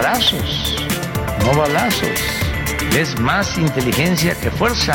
Abrazos, no balazos. Es más inteligencia que fuerza.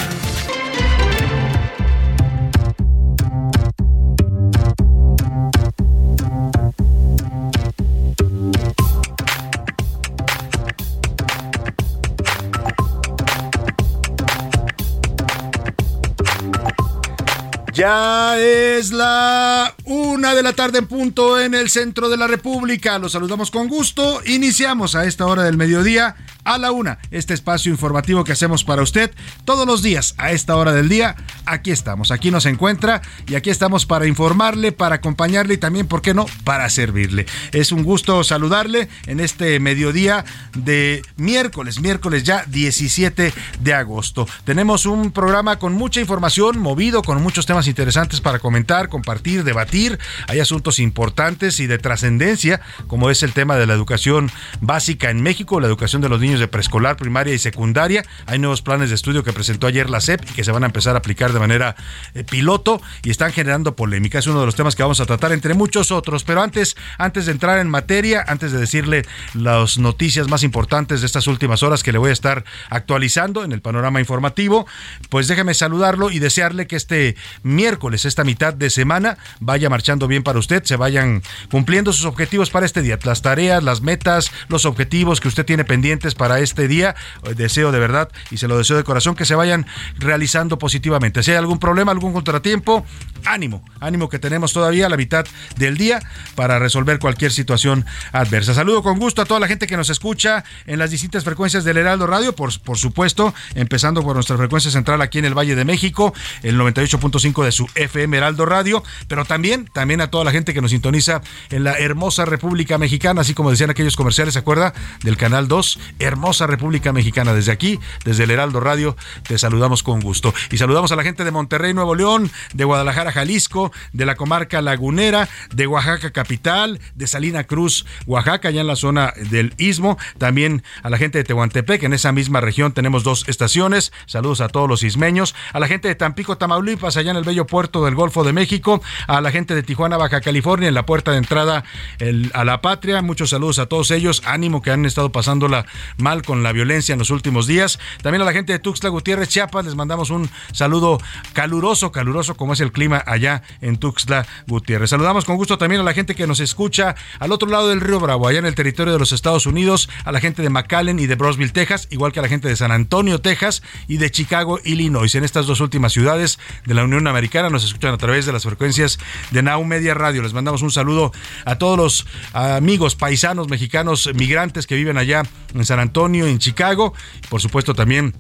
Ya es la una de la tarde en punto en el centro de la República. Los saludamos con gusto. Iniciamos a esta hora del mediodía a la una este espacio informativo que hacemos para usted todos los días a esta hora del día. Aquí estamos, aquí nos encuentra y aquí estamos para informarle, para acompañarle y también, ¿por qué no?, para servirle. Es un gusto saludarle en este mediodía de miércoles, miércoles ya 17 de agosto. Tenemos un programa con mucha información, movido, con muchos temas interesantes para comentar, compartir, debatir. Hay asuntos importantes y de trascendencia, como es el tema de la educación básica en México, la educación de los niños de preescolar, primaria y secundaria. Hay nuevos planes de estudio que presentó ayer la SEP y que se van a empezar a aplicar de manera eh, piloto y están generando polémica. Es uno de los temas que vamos a tratar entre muchos otros. Pero antes, antes de entrar en materia, antes de decirle las noticias más importantes de estas últimas horas que le voy a estar actualizando en el panorama informativo, pues déjeme saludarlo y desearle que este miércoles, esta mitad de semana, vaya marchando bien para usted, se vayan cumpliendo sus objetivos para este día, las tareas, las metas, los objetivos que usted tiene pendientes para este día. Deseo de verdad y se lo deseo de corazón que se vayan realizando positivamente. Si hay algún problema, algún contratiempo, ánimo, ánimo que tenemos todavía la mitad del día para resolver cualquier situación adversa. Saludo con gusto a toda la gente que nos escucha en las distintas frecuencias del Heraldo Radio, por, por supuesto, empezando por nuestra frecuencia central aquí en el Valle de México, el 98.5 de su FM Heraldo Radio, pero también, también a toda la gente que nos sintoniza en la hermosa República Mexicana, así como decían aquellos comerciales, ¿se acuerda? Del Canal 2, hermosa República Mexicana. Desde aquí, desde el Heraldo Radio, te saludamos con gusto. Y saludamos a la gente de Monterrey, Nuevo León, de Guadalajara, Jalisco, de la comarca lagunera, de Oaxaca capital, de Salina Cruz, Oaxaca, allá en la zona del Istmo. También a la gente de Tehuantepec, en esa misma región tenemos dos estaciones. Saludos a todos los ismeños. A la gente de Tampico, Tamaulipas, allá en el bello puerto del Golfo de México. A la gente de Tijuana, Baja California, en la puerta de entrada a la patria. Muchos saludos a todos ellos. Ánimo que han estado pasándola mal con la violencia en los últimos días. También a la gente de Tuxtla Gutiérrez, Chiapas, les mandamos un saludo caluroso, caluroso como es el clima allá en Tuxtla Gutiérrez. Saludamos con gusto también a la gente que nos escucha al otro lado del río Bravo, allá en el territorio de los Estados Unidos, a la gente de McAllen y de Brosville, Texas, igual que a la gente de San Antonio, Texas y de Chicago, Illinois. En estas dos últimas ciudades de la Unión Americana nos escuchan a través de las frecuencias de Now Media Radio. Les mandamos un saludo a todos los amigos paisanos mexicanos migrantes que viven allá en San Antonio, en Chicago, por supuesto también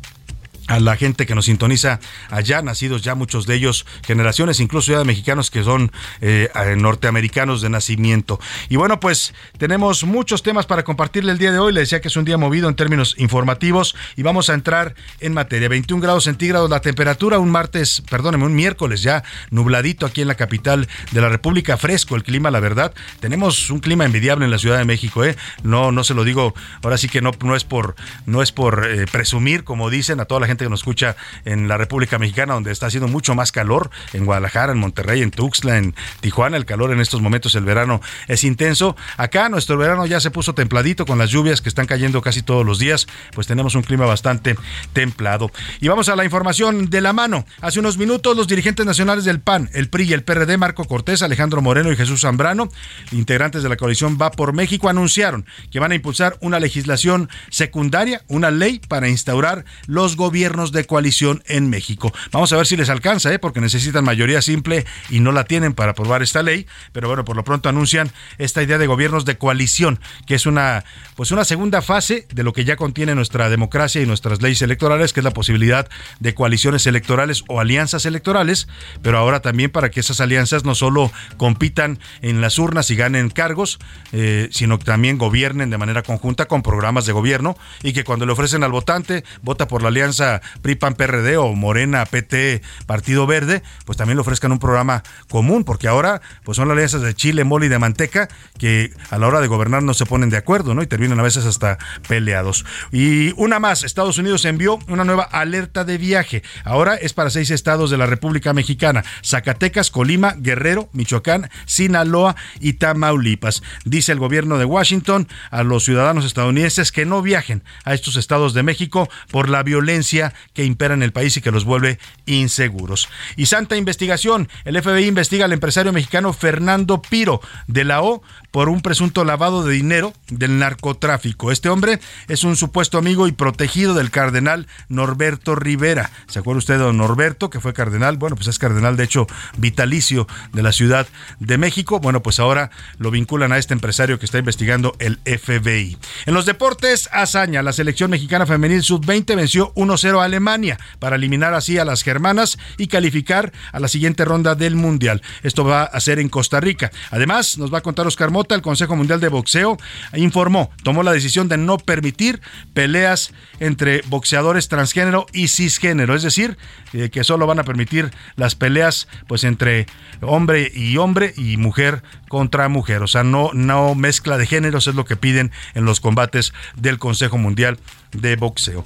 a la gente que nos sintoniza allá, nacidos ya muchos de ellos, generaciones incluso ya de mexicanos que son eh, norteamericanos de nacimiento. Y bueno, pues tenemos muchos temas para compartirle el día de hoy. Le decía que es un día movido en términos informativos y vamos a entrar en materia. 21 grados centígrados la temperatura, un martes, perdóneme, un miércoles ya nubladito aquí en la capital de la República, fresco el clima, la verdad. Tenemos un clima envidiable en la Ciudad de México, ¿eh? No, no se lo digo, ahora sí que no, no es por, no es por eh, presumir, como dicen a toda la gente que nos escucha en la República Mexicana, donde está haciendo mucho más calor, en Guadalajara, en Monterrey, en Tuxtla, en Tijuana, el calor en estos momentos, el verano es intenso. Acá nuestro verano ya se puso templadito con las lluvias que están cayendo casi todos los días, pues tenemos un clima bastante templado. Y vamos a la información de la mano. Hace unos minutos los dirigentes nacionales del PAN, el PRI y el PRD, Marco Cortés, Alejandro Moreno y Jesús Zambrano, integrantes de la coalición Va por México, anunciaron que van a impulsar una legislación secundaria, una ley para instaurar los gobiernos de coalición en México. Vamos a ver si les alcanza, ¿eh? porque necesitan mayoría simple y no la tienen para aprobar esta ley, pero bueno, por lo pronto anuncian esta idea de gobiernos de coalición, que es una pues una segunda fase de lo que ya contiene nuestra democracia y nuestras leyes electorales, que es la posibilidad de coaliciones electorales o alianzas electorales, pero ahora también para que esas alianzas no solo compitan en las urnas y ganen cargos, eh, sino que también gobiernen de manera conjunta con programas de gobierno y que cuando le ofrecen al votante, vota por la alianza PRIPAN PRD o Morena PT Partido Verde, pues también le ofrezcan un programa común, porque ahora pues son las alianzas de Chile, mole y de manteca que a la hora de gobernar no se ponen de acuerdo, ¿no? Y terminan a veces hasta peleados. Y una más, Estados Unidos envió una nueva alerta de viaje. Ahora es para seis estados de la República Mexicana: Zacatecas, Colima, Guerrero, Michoacán, Sinaloa y Tamaulipas. Dice el gobierno de Washington a los ciudadanos estadounidenses que no viajen a estos estados de México por la violencia que impera en el país y que los vuelve inseguros. Y santa investigación, el FBI investiga al empresario mexicano Fernando Piro de la O por un presunto lavado de dinero del narcotráfico. Este hombre es un supuesto amigo y protegido del cardenal Norberto Rivera. ¿Se acuerda usted de don Norberto, que fue cardenal? Bueno, pues es cardenal, de hecho, vitalicio de la Ciudad de México. Bueno, pues ahora lo vinculan a este empresario que está investigando el FBI. En los deportes, hazaña. La selección mexicana femenil sub-20 venció 1-0 Alemania para eliminar así a las germanas y calificar a la siguiente ronda del Mundial. Esto va a ser en Costa Rica. Además, nos va a contar Oscar Mota el Consejo Mundial de Boxeo informó, tomó la decisión de no permitir peleas entre boxeadores transgénero y cisgénero, es decir, eh, que solo van a permitir las peleas pues entre hombre y hombre y mujer contra mujer, o sea, no no mezcla de géneros es lo que piden en los combates del Consejo Mundial de Boxeo.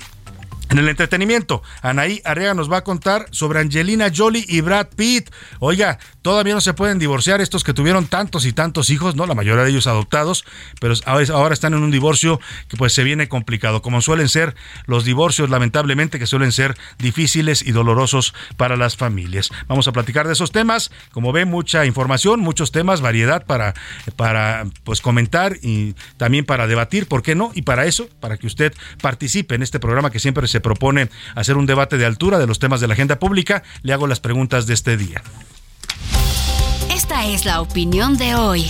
En el entretenimiento, Anaí Arriaga nos va a contar sobre Angelina Jolie y Brad Pitt. Oiga, todavía no se pueden divorciar estos que tuvieron tantos y tantos hijos, ¿no? La mayoría de ellos adoptados, pero ahora están en un divorcio que pues se viene complicado, como suelen ser los divorcios, lamentablemente, que suelen ser difíciles y dolorosos para las familias. Vamos a platicar de esos temas. Como ve, mucha información, muchos temas, variedad para, para pues comentar y también para debatir, ¿por qué no? Y para eso, para que usted participe en este programa que siempre se propone hacer un debate de altura de los temas de la agenda pública, le hago las preguntas de este día. Esta es la opinión de hoy.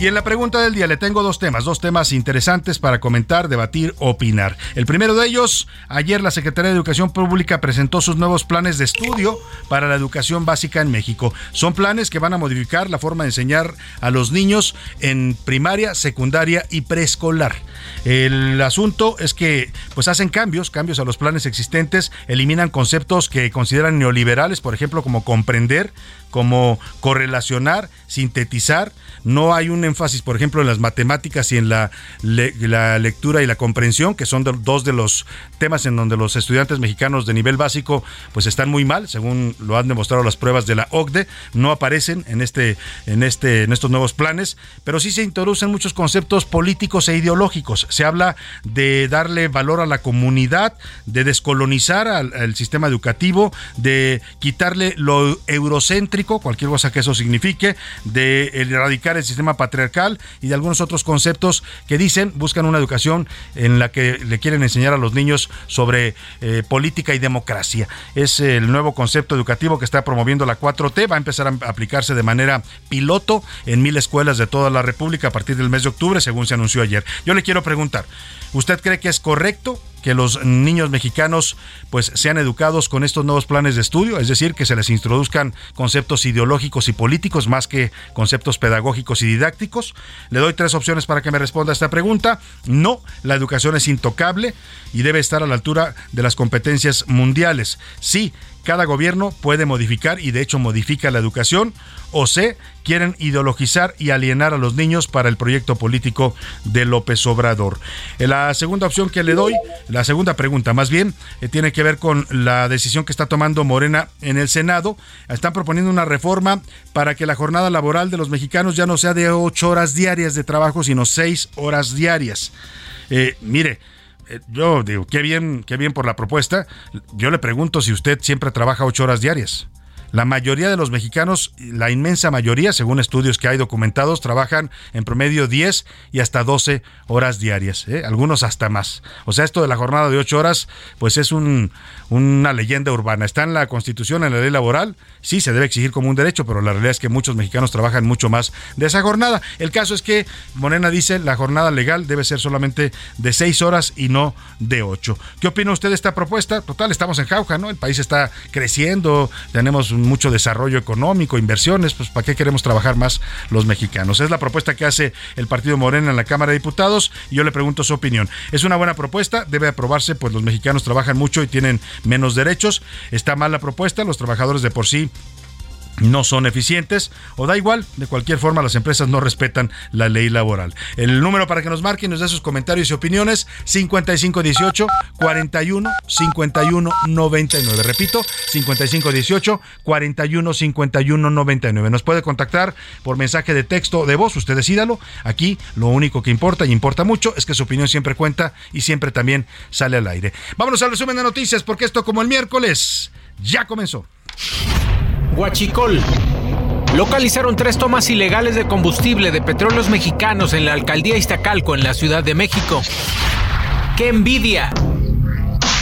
Y en la pregunta del día le tengo dos temas, dos temas interesantes para comentar, debatir, opinar. El primero de ellos, ayer la Secretaría de Educación Pública presentó sus nuevos planes de estudio para la educación básica en México. Son planes que van a modificar la forma de enseñar a los niños en primaria, secundaria y preescolar. El asunto es que pues hacen cambios, cambios a los planes existentes, eliminan conceptos que consideran neoliberales, por ejemplo, como comprender, como correlacionar, sintetizar. No hay un énfasis, por ejemplo, en las matemáticas y en la, la lectura y la comprensión, que son dos de los temas en donde los estudiantes mexicanos de nivel básico pues están muy mal, según lo han demostrado las pruebas de la OCDE. No aparecen en, este, en, este, en estos nuevos planes, pero sí se introducen muchos conceptos políticos e ideológicos. Se habla de darle valor a la comunidad, de descolonizar al, al sistema educativo, de quitarle lo eurocéntrico cualquier cosa que eso signifique, de erradicar el sistema patriarcal y de algunos otros conceptos que dicen, buscan una educación en la que le quieren enseñar a los niños sobre eh, política y democracia. Es el nuevo concepto educativo que está promoviendo la 4T, va a empezar a aplicarse de manera piloto en mil escuelas de toda la República a partir del mes de octubre, según se anunció ayer. Yo le quiero preguntar, ¿usted cree que es correcto que los niños mexicanos pues sean educados con estos nuevos planes de estudio, es decir, que se les introduzcan conceptos ideológicos y políticos más que conceptos pedagógicos y didácticos. Le doy tres opciones para que me responda a esta pregunta. No, la educación es intocable y debe estar a la altura de las competencias mundiales. Sí, cada gobierno puede modificar y de hecho modifica la educación o C, quieren ideologizar y alienar a los niños para el proyecto político de López Obrador. Eh, la segunda opción que le doy, la segunda pregunta más bien, eh, tiene que ver con la decisión que está tomando Morena en el Senado. Están proponiendo una reforma para que la jornada laboral de los mexicanos ya no sea de ocho horas diarias de trabajo, sino seis horas diarias. Eh, mire, yo digo, qué bien, qué bien por la propuesta. Yo le pregunto si usted siempre trabaja ocho horas diarias. La mayoría de los mexicanos, la inmensa mayoría, según estudios que hay documentados, trabajan en promedio 10 y hasta 12 horas diarias, ¿eh? algunos hasta más. O sea, esto de la jornada de 8 horas, pues es un, una leyenda urbana. Está en la Constitución, en la ley laboral, sí se debe exigir como un derecho, pero la realidad es que muchos mexicanos trabajan mucho más de esa jornada. El caso es que Morena dice la jornada legal debe ser solamente de 6 horas y no de 8. ¿Qué opina usted de esta propuesta? Total, estamos en jauja, ¿no? El país está creciendo, tenemos un mucho desarrollo económico, inversiones, pues ¿para qué queremos trabajar más los mexicanos? Es la propuesta que hace el Partido Morena en la Cámara de Diputados y yo le pregunto su opinión. ¿Es una buena propuesta? Debe aprobarse, pues los mexicanos trabajan mucho y tienen menos derechos. ¿Está mal la propuesta? Los trabajadores de por sí no son eficientes o da igual, de cualquier forma las empresas no respetan la ley laboral. El número para que nos marquen, nos dé sus comentarios y opiniones 5518 41 51 99. Repito, 5518 41 51 99. Nos puede contactar por mensaje de texto o de voz, usted decídalo. Aquí lo único que importa y importa mucho es que su opinión siempre cuenta y siempre también sale al aire. Vámonos al resumen de noticias porque esto como el miércoles ya comenzó. Huachicol. Localizaron tres tomas ilegales de combustible de petróleos mexicanos en la alcaldía Iztacalco, en la Ciudad de México. ¡Qué envidia!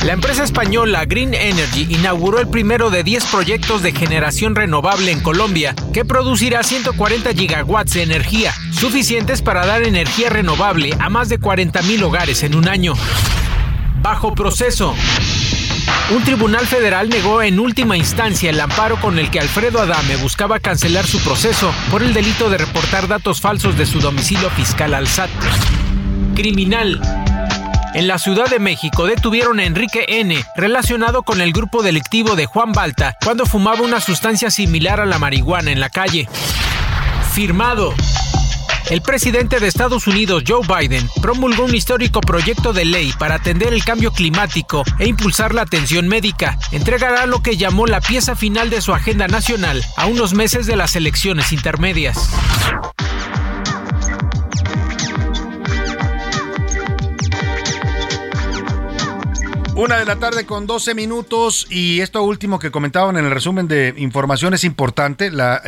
La empresa española Green Energy inauguró el primero de 10 proyectos de generación renovable en Colombia, que producirá 140 gigawatts de energía, suficientes para dar energía renovable a más de 40.000 hogares en un año. Bajo proceso. Un tribunal federal negó en última instancia el amparo con el que Alfredo Adame buscaba cancelar su proceso por el delito de reportar datos falsos de su domicilio fiscal al SAT. Criminal. En la Ciudad de México detuvieron a Enrique N., relacionado con el grupo delictivo de Juan Balta, cuando fumaba una sustancia similar a la marihuana en la calle. Firmado. El presidente de Estados Unidos, Joe Biden, promulgó un histórico proyecto de ley para atender el cambio climático e impulsar la atención médica. Entregará lo que llamó la pieza final de su agenda nacional a unos meses de las elecciones intermedias. Una de la tarde con 12 minutos y esto último que comentaban en el resumen de información es importante. La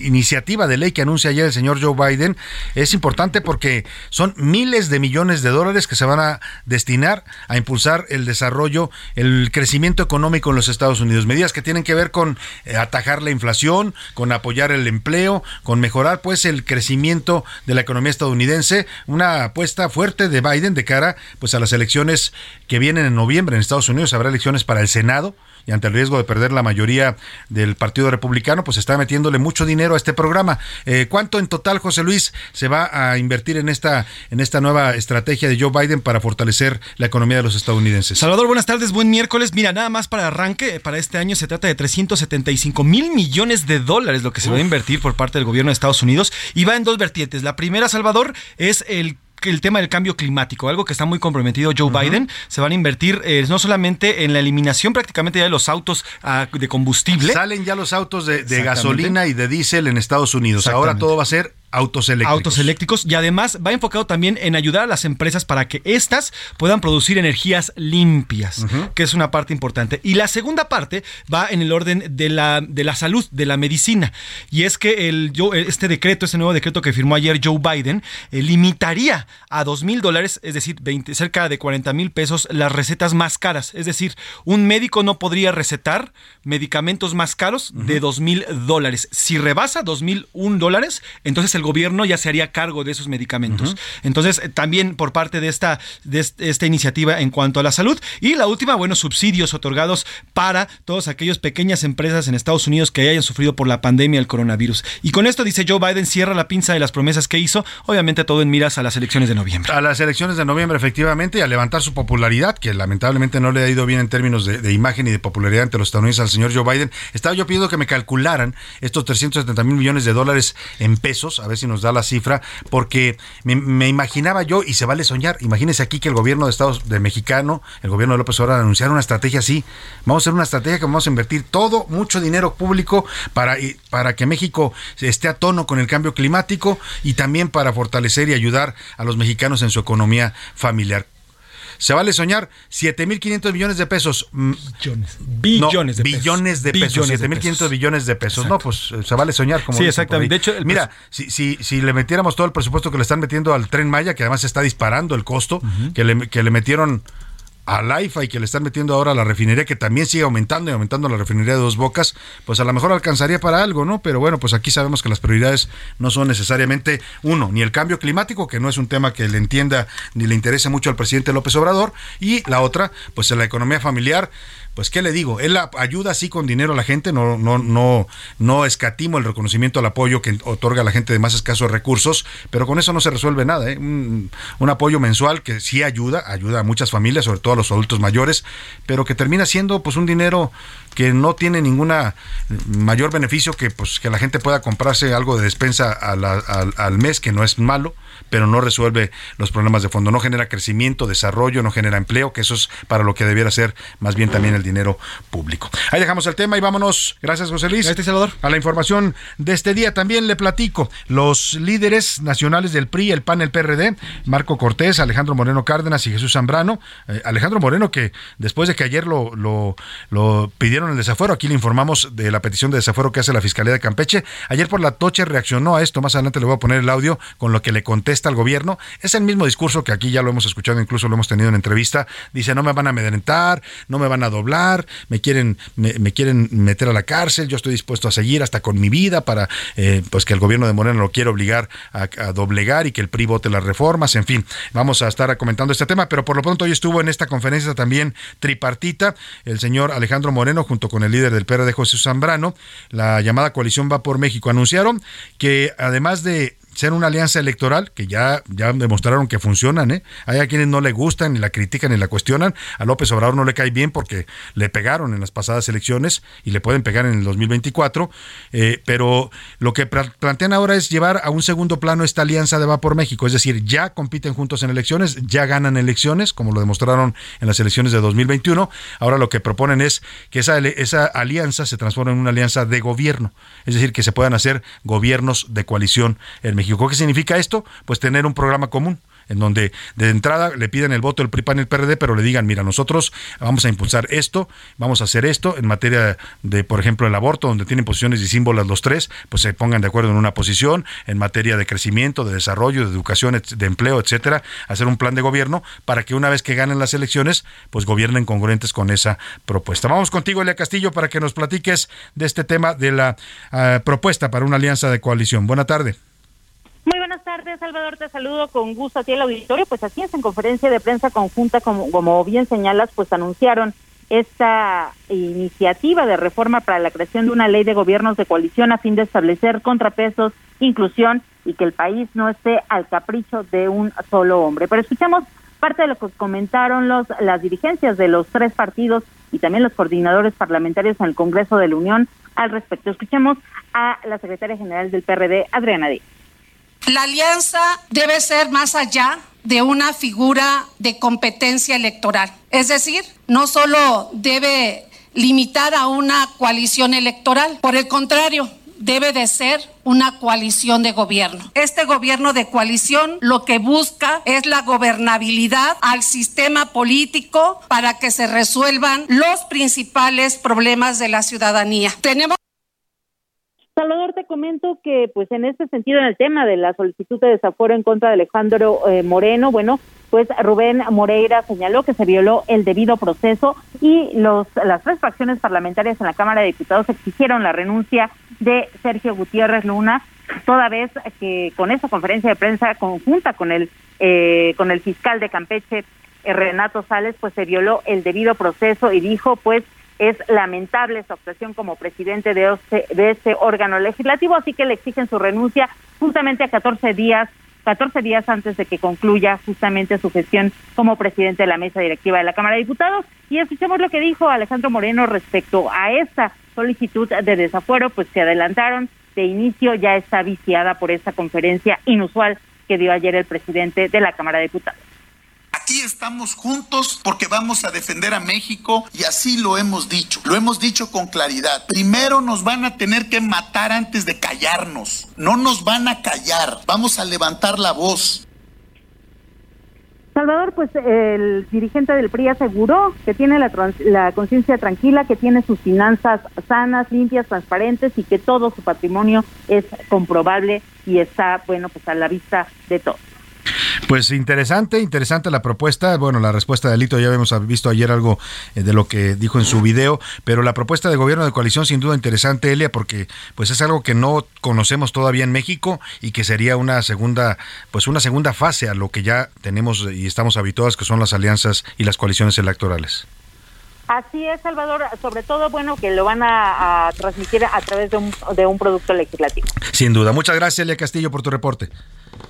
iniciativa de ley que anuncia ayer el señor Joe Biden es importante porque son miles de millones de dólares que se van a destinar a impulsar el desarrollo, el crecimiento económico en los Estados Unidos. Medidas que tienen que ver con eh, atajar la inflación, con apoyar el empleo, con mejorar pues el crecimiento de la economía estadounidense. Una apuesta fuerte de Biden de cara pues a las elecciones que vienen en noviembre en Estados Unidos habrá elecciones para el Senado y ante el riesgo de perder la mayoría del Partido Republicano, pues está metiéndole mucho dinero a este programa. Eh, ¿Cuánto en total, José Luis, se va a invertir en esta, en esta nueva estrategia de Joe Biden para fortalecer la economía de los estadounidenses? Salvador, buenas tardes, buen miércoles. Mira, nada más para arranque, para este año se trata de 375 mil millones de dólares lo que se va a invertir por parte del gobierno de Estados Unidos y va en dos vertientes. La primera, Salvador, es el el tema del cambio climático, algo que está muy comprometido Joe Biden. Se van a invertir eh, no solamente en la eliminación prácticamente ya de los autos ah, de combustible. Salen ya los autos de, de gasolina y de diésel en Estados Unidos. Ahora todo va a ser Autos eléctricos. Autos eléctricos y además va enfocado también en ayudar a las empresas para que éstas puedan producir energías limpias, que es una parte importante. Y la segunda parte va en el orden de la, de la salud, de la medicina. Y es que el, este decreto, este nuevo decreto que firmó ayer Joe Biden, eh, limitaría a dos mil dólares, es decir, 20, cerca de 40 mil pesos, las recetas más caras. Es decir, un médico no podría recetar medicamentos más caros de dos mil dólares. Si rebasa dos mil un dólares, entonces el el gobierno ya se haría cargo de esos medicamentos. Entonces, también por parte de esta, de esta iniciativa en cuanto a la salud. Y la última, bueno, subsidios otorgados para todas aquellas pequeñas empresas en Estados Unidos que hayan sufrido por la pandemia del coronavirus. Y con esto, dice Joe Biden, cierra la pinza de las promesas que hizo, obviamente todo en miras a las elecciones de noviembre. A las elecciones de noviembre, efectivamente, y a levantar su popularidad, que lamentablemente no le ha ido bien en términos de, imagen y de popularidad ante los estadounidenses al señor Joe Biden. Estaba yo pidiendo que me calcularan estos 370 mil millones de dólares en pesos, a ver si nos da la cifra, porque me, imaginaba yo, y se vale soñar, imagínense aquí que el gobierno de Estados de Mexicano, el gobierno de López Obrador, anunciara una estrategia así. Vamos a hacer una estrategia que vamos a invertir todo, mucho dinero público para, para que México esté a tono con el cambio climático y también para fortalecer y ayudar a los mexicanos en su economía familiar. Se vale soñar 7.500 millones de pesos. Mm, billones. Billones de pesos. Billones de pesos. 7.500 billones de pesos. No, pues se vale soñar. Como sí, exactamente. De hecho, mira, si, si, si le metiéramos todo el presupuesto que le están metiendo al tren Maya, que además está disparando el costo, que, le, que le metieron al IFA y que le están metiendo ahora a la refinería, que también sigue aumentando y aumentando la refinería de dos bocas, pues a lo mejor alcanzaría para algo, ¿no? Pero bueno, pues aquí sabemos que las prioridades no son necesariamente, uno, ni el cambio climático, que no es un tema que le entienda ni le interese mucho al presidente López Obrador, y la otra, pues la economía familiar, pues qué le digo, él ayuda así con dinero a la gente, no, no, no, no escatimo el reconocimiento al apoyo que otorga a la gente de más escasos recursos, pero con eso no se resuelve nada. ¿eh? Un, apoyo mensual que sí ayuda, ayuda a muchas familias, sobre todo a los adultos mayores, pero que termina siendo pues un dinero que no tiene ninguna mayor beneficio que pues que la gente pueda comprarse algo de despensa al mes, que no es malo pero no resuelve los problemas de fondo, no genera crecimiento, desarrollo, no genera empleo, que eso es para lo que debiera ser más bien también el dinero público. Ahí dejamos el tema y vámonos, gracias José Luis, este Salvador. a la información de este día. También le platico, los líderes nacionales del PRI, el PAN, el PRD, Marco Cortés, Alejandro Moreno Cárdenas y Jesús Zambrano. Eh, Alejandro Moreno que después de que ayer lo, lo, lo pidieron el desafuero, aquí le informamos de la petición de desafuero que hace la Fiscalía de Campeche, ayer por la toche reaccionó a esto, más adelante le voy a poner el audio con lo que le contesta al gobierno. Es el mismo discurso que aquí ya lo hemos escuchado, incluso lo hemos tenido en entrevista. Dice, no me van a amedrentar, no me van a doblar, me quieren, me, quieren meter a la cárcel, yo estoy dispuesto a seguir hasta con mi vida para eh, pues que el gobierno de Moreno lo quiera obligar a, doblegar y que el PRI vote las reformas, en fin, vamos a estar comentando este tema, pero por lo pronto hoy estuvo en esta conferencia también tripartita el señor Alejandro Moreno junto con el líder del PRD José Zambrano, la llamada coalición va por México, anunciaron que además de ser una alianza electoral, que ya, ya demostraron que funcionan, ¿eh? Hay a quienes no le gustan, ni la critican, ni la cuestionan. A López Obrador no le cae bien porque le pegaron en las pasadas elecciones y le pueden pegar en el 2024. Eh, pero lo que plantean ahora es llevar a un segundo plano esta alianza de Va por México. Es decir, ya compiten juntos en elecciones, ya ganan elecciones, como lo demostraron en las elecciones de 2021. Ahora lo que proponen es que esa, esa alianza se transforme en una alianza de gobierno. Es decir, que se puedan hacer gobiernos de coalición en México. ¿Qué significa esto? Pues tener un programa común en donde de entrada le piden el voto el PRI, PAN y el PRD, pero le digan, mira, nosotros vamos a impulsar esto, vamos a hacer esto en materia de, por ejemplo, el aborto, donde tienen posiciones y símbolos los tres, pues se pongan de acuerdo en una posición, en materia de crecimiento, de desarrollo, de educación, de empleo, etcétera, hacer un plan de gobierno para que una vez que ganen las elecciones, pues gobiernen congruentes con esa propuesta. Vamos contigo, Elia Castillo, para que nos platiques de este tema de la ah, propuesta para una alianza de coalición. Buena tarde. Muy buenas tardes, Salvador. Te saludo con gusto a ti el auditorio. Pues así es, en conferencia de prensa conjunta, como, como bien señalas, pues anunciaron esta iniciativa de reforma para la creación de una ley de gobiernos de coalición a fin de establecer contrapesos, inclusión y que el país no esté al capricho de un solo hombre. Pero escuchamos parte de lo que comentaron los, las dirigencias de los tres partidos y también los coordinadores parlamentarios en el Congreso de la Unión al respecto. Escuchemos a la secretaria general del PRD, Adriana Díaz. La alianza debe ser más allá de una figura de competencia electoral. Es decir, no solo debe limitar a una coalición electoral, por el contrario, debe de ser una coalición de gobierno. Este gobierno de coalición lo que busca es la gobernabilidad al sistema político para que se resuelvan los principales problemas de la ciudadanía. Tenemos Salvador, te comento que, pues, en este sentido, en el tema de la solicitud de desafuero en contra de Alejandro eh, Moreno, bueno, pues Rubén Moreira señaló que se violó el debido proceso y los las tres fracciones parlamentarias en la Cámara de Diputados exigieron la renuncia de Sergio Gutiérrez Luna, toda vez que con esa conferencia de prensa conjunta con el eh, con el fiscal de Campeche eh, Renato Sales, pues se violó el debido proceso y dijo, pues es lamentable su actuación como presidente de, este órgano legislativo, así que le exigen su renuncia justamente a 14 días 14 días antes de que concluya justamente su gestión como presidente de la mesa directiva de la Cámara de Diputados. Y escuchemos lo que dijo Alejandro Moreno respecto a esta solicitud de desafuero, pues se adelantaron de inicio, ya está viciada por esta conferencia inusual que dio ayer el presidente de la Cámara de Diputados. Aquí estamos juntos porque vamos a defender a México y así lo hemos dicho. Lo hemos dicho con claridad. Primero nos van a tener que matar antes de callarnos. No nos van a callar. Vamos a levantar la voz. Salvador, pues el dirigente del PRI aseguró que tiene la, la conciencia tranquila, que tiene sus finanzas sanas, limpias, transparentes y que todo su patrimonio es comprobable y está, bueno, pues a la vista de todos. Pues interesante, interesante la propuesta. Bueno, la respuesta de Lito ya habíamos visto ayer algo eh, de lo que dijo en su video, pero la propuesta de gobierno de coalición sin duda interesante, Elia, porque pues es algo que no conocemos todavía en México y que sería una segunda, pues una segunda fase a lo que ya tenemos y estamos habituados, que son las alianzas y las coaliciones electorales. Así es, Salvador. Sobre todo, bueno, que lo van a, transmitir a través de un, de un producto legislativo. Sin duda. Muchas gracias, Elia Castillo, por tu reporte.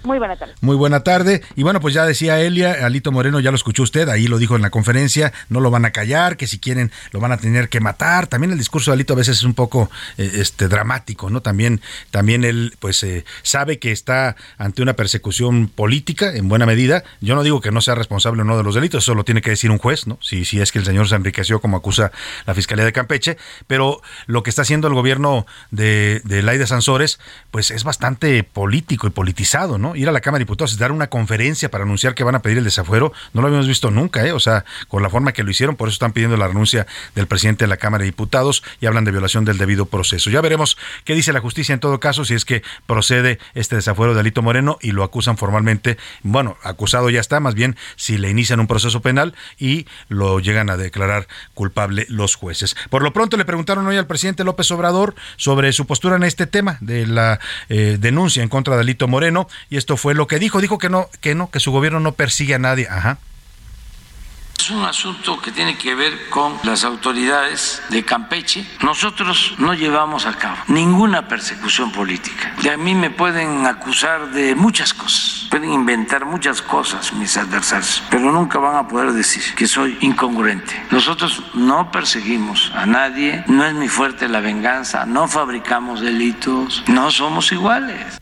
Muy buena tarde. Muy buena tarde. Y bueno, pues ya decía Elia, Alito Moreno, ya lo escuchó usted, ahí lo dijo en la conferencia, no lo van a callar, que si quieren lo van a tener que matar. También el discurso de Alito a veces es un poco eh, este dramático, ¿no? También, también él pues eh, sabe que está ante una persecución política en buena medida. Yo no digo que no sea responsable o no de los delitos, eso lo tiene que decir un juez, ¿no? Si, si es que el señor se enriqueció como acusa la Fiscalía de Campeche, pero lo que está haciendo el gobierno de, de Laida Sansores, pues es bastante político y politizado, Ir a la Cámara de Diputados dar una conferencia para anunciar que van a pedir el desafuero, no lo habíamos visto nunca, ¿eh? O sea, con la forma que lo hicieron, por eso están pidiendo la renuncia del presidente de la Cámara de Diputados y hablan de violación del debido proceso. Ya veremos qué dice la justicia en todo caso, si es que procede este desafuero de Alito Moreno y lo acusan formalmente. Bueno, acusado ya está, más bien si le inician un proceso penal y lo llegan a declarar culpable los jueces. Por lo pronto le preguntaron hoy al presidente López Obrador sobre su postura en este tema de la eh, denuncia en contra de Alito Moreno y esto fue lo que dijo. Dijo que no, que no, que su gobierno no persigue a nadie. Ajá. Es un asunto que tiene que ver con las autoridades de Campeche. Nosotros no llevamos a cabo ninguna persecución política. Y a mí me pueden acusar de muchas cosas, pueden inventar muchas cosas mis adversarios, pero nunca van a poder decir que soy incongruente. Nosotros no perseguimos a nadie, no es mi fuerte la venganza, no fabricamos delitos, no somos iguales.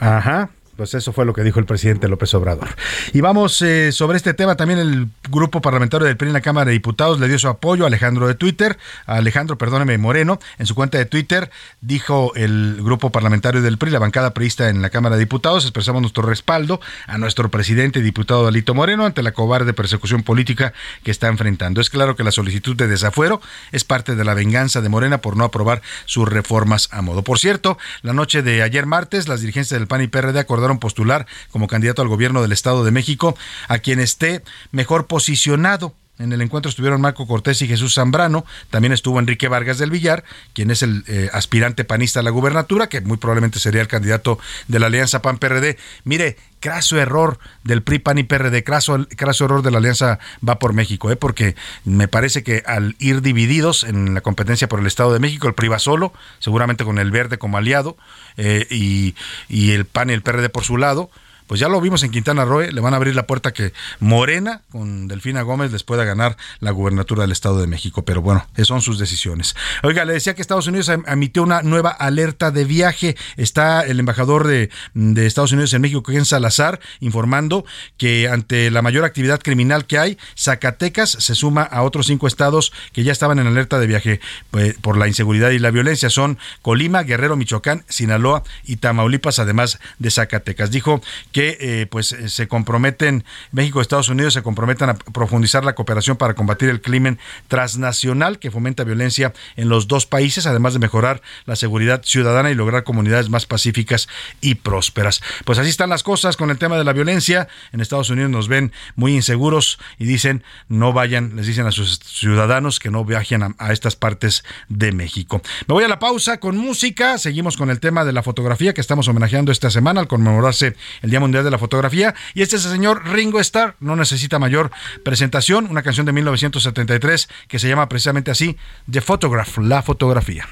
Ajá. Pues eso fue lo que dijo el presidente López Obrador. Y vamos eh, sobre este tema, también el grupo parlamentario del PRI en la Cámara de Diputados le dio su apoyo a Alejandro de Twitter, Alejandro, perdóneme, Moreno, en su cuenta de Twitter dijo el grupo parlamentario del PRI, la bancada priista en la Cámara de Diputados, expresamos nuestro respaldo a nuestro presidente diputado Alito Moreno ante la cobarde persecución política que está enfrentando. Es claro que la solicitud de desafuero es parte de la venganza de Morena por no aprobar sus reformas a modo. Por cierto, la noche de ayer martes, las dirigencias del PAN y PRD acordaron postular como candidato al gobierno del Estado de México a quien esté mejor posicionado. En el encuentro estuvieron Marco Cortés y Jesús Zambrano. También estuvo Enrique Vargas del Villar, quien es el eh, aspirante panista a la gubernatura, que muy probablemente sería el candidato de la Alianza PAN-PRD. Mire, craso error del PRI, PAN y PRD, craso, craso error de la Alianza Va por México, ¿eh? porque me parece que al ir divididos en la competencia por el Estado de México, el PRI va solo, seguramente con el Verde como aliado, eh, y, y el PAN y el PRD por su lado, pues ya lo vimos en Quintana Roo, le van a abrir la puerta que Morena con Delfina Gómez les pueda ganar la gubernatura del Estado de México, pero bueno, son sus decisiones. Oiga, le decía que Estados Unidos em, emitió una nueva alerta de viaje. Está el embajador de, de Estados Unidos en México, Ken Salazar, informando que ante la mayor actividad criminal que hay, Zacatecas se suma a otros cinco estados que ya estaban en alerta de viaje pues, por la inseguridad y la violencia. Son Colima, Guerrero, Michoacán, Sinaloa y Tamaulipas, además de Zacatecas. Dijo que que eh, pues se comprometen, México y Estados Unidos se comprometen a profundizar la cooperación para combatir el crimen transnacional que fomenta violencia en los dos países, además de mejorar la seguridad ciudadana y lograr comunidades más pacíficas y prósperas. Pues así están las cosas con el tema de la violencia. En Estados Unidos nos ven muy inseguros y dicen no vayan, les dicen a sus ciudadanos que no viajen a, a estas partes de México. Me voy a la pausa con música. Seguimos con el tema de la fotografía que estamos homenajeando esta semana al conmemorarse el Día Mundial de la Fotografía. Y este es el señor Ringo Starr. No necesita mayor presentación. Una canción de 1973 que se llama precisamente así, The Photograph, la fotografía.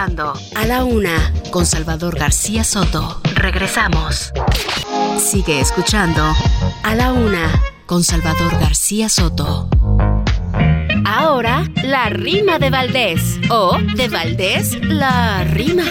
A la Una con Salvador García Soto. Regresamos. Sigue escuchando A la Una con Salvador García Soto. Ahora, la rima de Valdés. O de Valdés, la rima.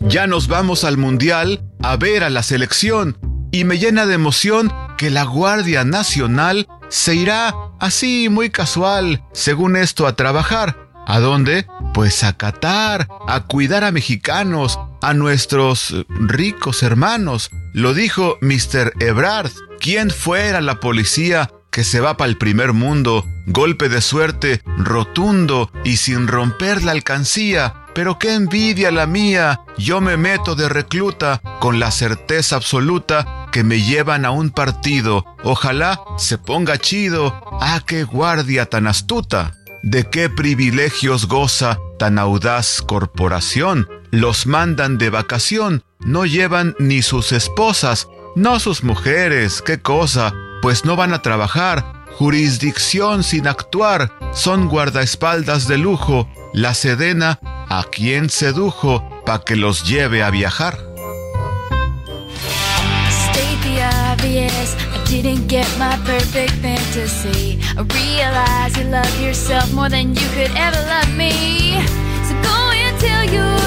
Ya nos vamos al Mundial a ver a la selección y me llena de emoción que la Guardia Nacional se irá así muy casual, según esto, a trabajar. ¿A dónde? Pues a Qatar, a cuidar a mexicanos, a nuestros ricos hermanos. Lo dijo Mr. Ebrard. ¿Quién fuera la policía que se va para el primer mundo? Golpe de suerte, rotundo y sin romper la alcancía. Pero qué envidia la mía. Yo me meto de recluta con la certeza absoluta que me llevan a un partido. Ojalá se ponga chido. Ah, qué guardia tan astuta. ¿De qué privilegios goza tan audaz corporación? Los mandan de vacación, no llevan ni sus esposas, no sus mujeres, qué cosa, pues no van a trabajar, jurisdicción sin actuar, son guardaespaldas de lujo, la sedena a quien sedujo pa' que los lleve a viajar. Didn't get my perfect fantasy. I realize you love yourself more than you could ever love me. So go and tell your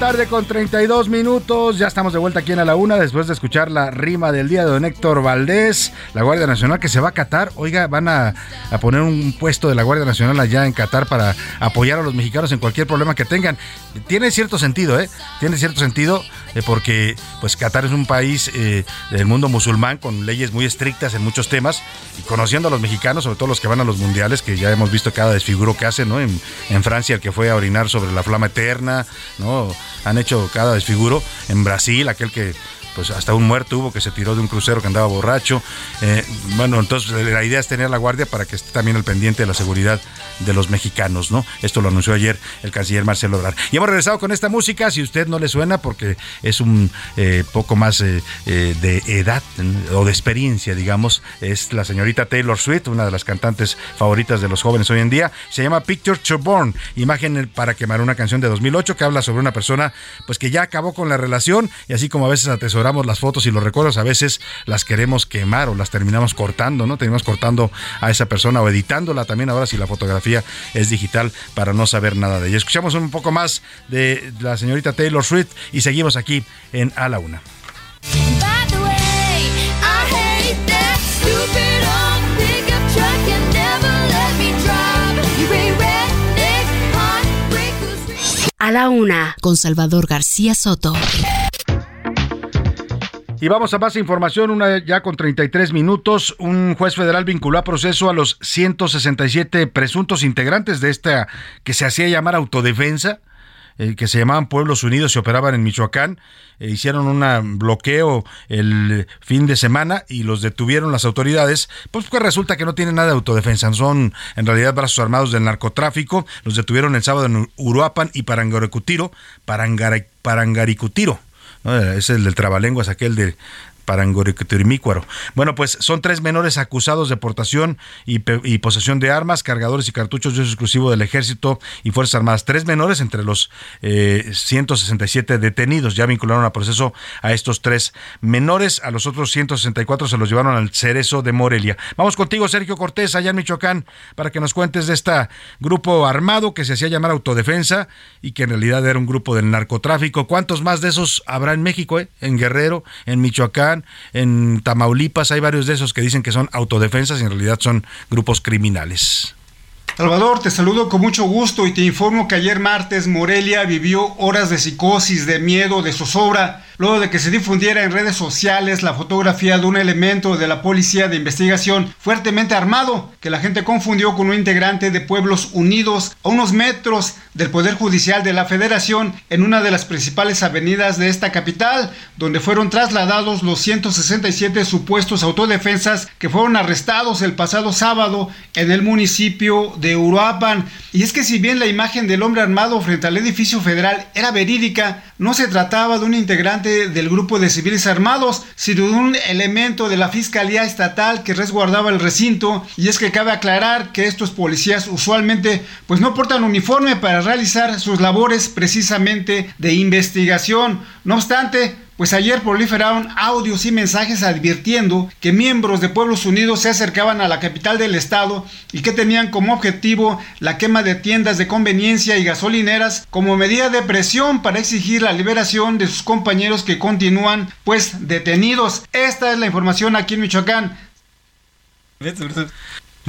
tarde con 32 minutos. Ya estamos de vuelta aquí en A la Una después de escuchar la rima del día de don Héctor Valdés, la Guardia Nacional que se va a Qatar. Oiga, van a, a poner un puesto de la Guardia Nacional allá en Qatar para apoyar a los mexicanos en cualquier problema que tengan. Tiene cierto sentido, ¿eh? Tiene cierto sentido porque pues Qatar es un país eh, del mundo musulmán con leyes muy estrictas en muchos temas y conociendo a los mexicanos, sobre todo los que van a los mundiales, que ya hemos visto cada desfiguro que hacen, ¿no? En, en Francia el que fue a orinar sobre la flama eterna, ¿no? Han hecho cada desfiguro. En Brasil, aquel que pues hasta un muerto hubo que se tiró de un crucero que andaba borracho. Eh, bueno, entonces la idea es tener la guardia para que esté también al pendiente de la seguridad de los mexicanos, ¿no? Esto lo anunció ayer el canciller Marcelo Ebrard. Y hemos regresado con esta música, si usted no le suena, porque es un eh, poco más eh, de edad o de experiencia, digamos, es la señorita Taylor Swift, una de las cantantes favoritas de los jóvenes hoy en día. Se llama Picture to Born, imagen para quemar una canción de 2008 que habla sobre una persona pues que ya acabó con la relación y así como a veces atesoramos las fotos y los recuerdos, a veces las queremos quemar o las terminamos cortando, ¿no? Terminamos cortando a esa persona o editándola también ahora si la fotografía es digital para no saber nada de ella. Escuchamos un poco más de la señorita Taylor Swift y seguimos aquí en A la Una. A la Una con Salvador García Soto. Y vamos a más información, una ya con 33 minutos. Un juez federal vinculó a proceso a los 167 presuntos integrantes de esta que se hacía llamar autodefensa. eh, que se llamaban Pueblos Unidos y operaban en Michoacán. Eh, hicieron un bloqueo el fin de semana y los detuvieron las autoridades. Pues, pues resulta que no tienen nada de autodefensa, son en realidad brazos armados del narcotráfico. Los detuvieron el sábado en Uruapan y Parangaricutiro. Parangaricutiro. Es el del trabalenguas, aquel de Parangoricutirimícuaro. Bueno, pues son tres menores acusados de portación y, posesión de armas, cargadores y cartuchos de exclusivo del Ejército y Fuerzas Armadas. Tres menores entre los 167 eh, detenidos. Ya vincularon a proceso a estos tres menores. A los otros 164 se los llevaron al Cerezo de Morelia. Vamos contigo, Sergio Cortés, allá en Michoacán, para que nos cuentes de este grupo armado que se hacía llamar Autodefensa y que en realidad era un grupo del narcotráfico. ¿Cuántos más de esos habrá en México, eh? en Guerrero, en Michoacán? En Tamaulipas hay varios de esos que dicen que son autodefensas y en realidad son grupos criminales. Salvador, te saludo con mucho gusto y te informo que ayer martes Morelia vivió horas de psicosis, de miedo, de zozobra luego de que se difundiera en redes sociales la fotografía de un elemento de la policía de investigación fuertemente armado que la gente confundió con un integrante de Pueblos Unidos a unos metros del Poder Judicial de la Federación en una de las principales avenidas de esta capital, donde fueron trasladados los 167 supuestos autodefensas que fueron arrestados el pasado sábado en el municipio de Uruapan. Y es que si bien la imagen del hombre armado frente al edificio federal era verídica, no se trataba de un integrante del grupo de civiles armados, sino de un elemento de la Fiscalía Estatal que resguardaba el recinto. Y es que cabe aclarar que estos policías usualmente pues no portan uniforme para realizar sus labores precisamente de investigación. No obstante, pues ayer proliferaron audios y mensajes advirtiendo que miembros de Pueblos Unidos se acercaban a la capital del estado y que tenían como objetivo la quema de tiendas de conveniencia y gasolineras como medida de presión para exigir la liberación de sus compañeros que continúan pues detenidos. Esta es la información aquí en Michoacán.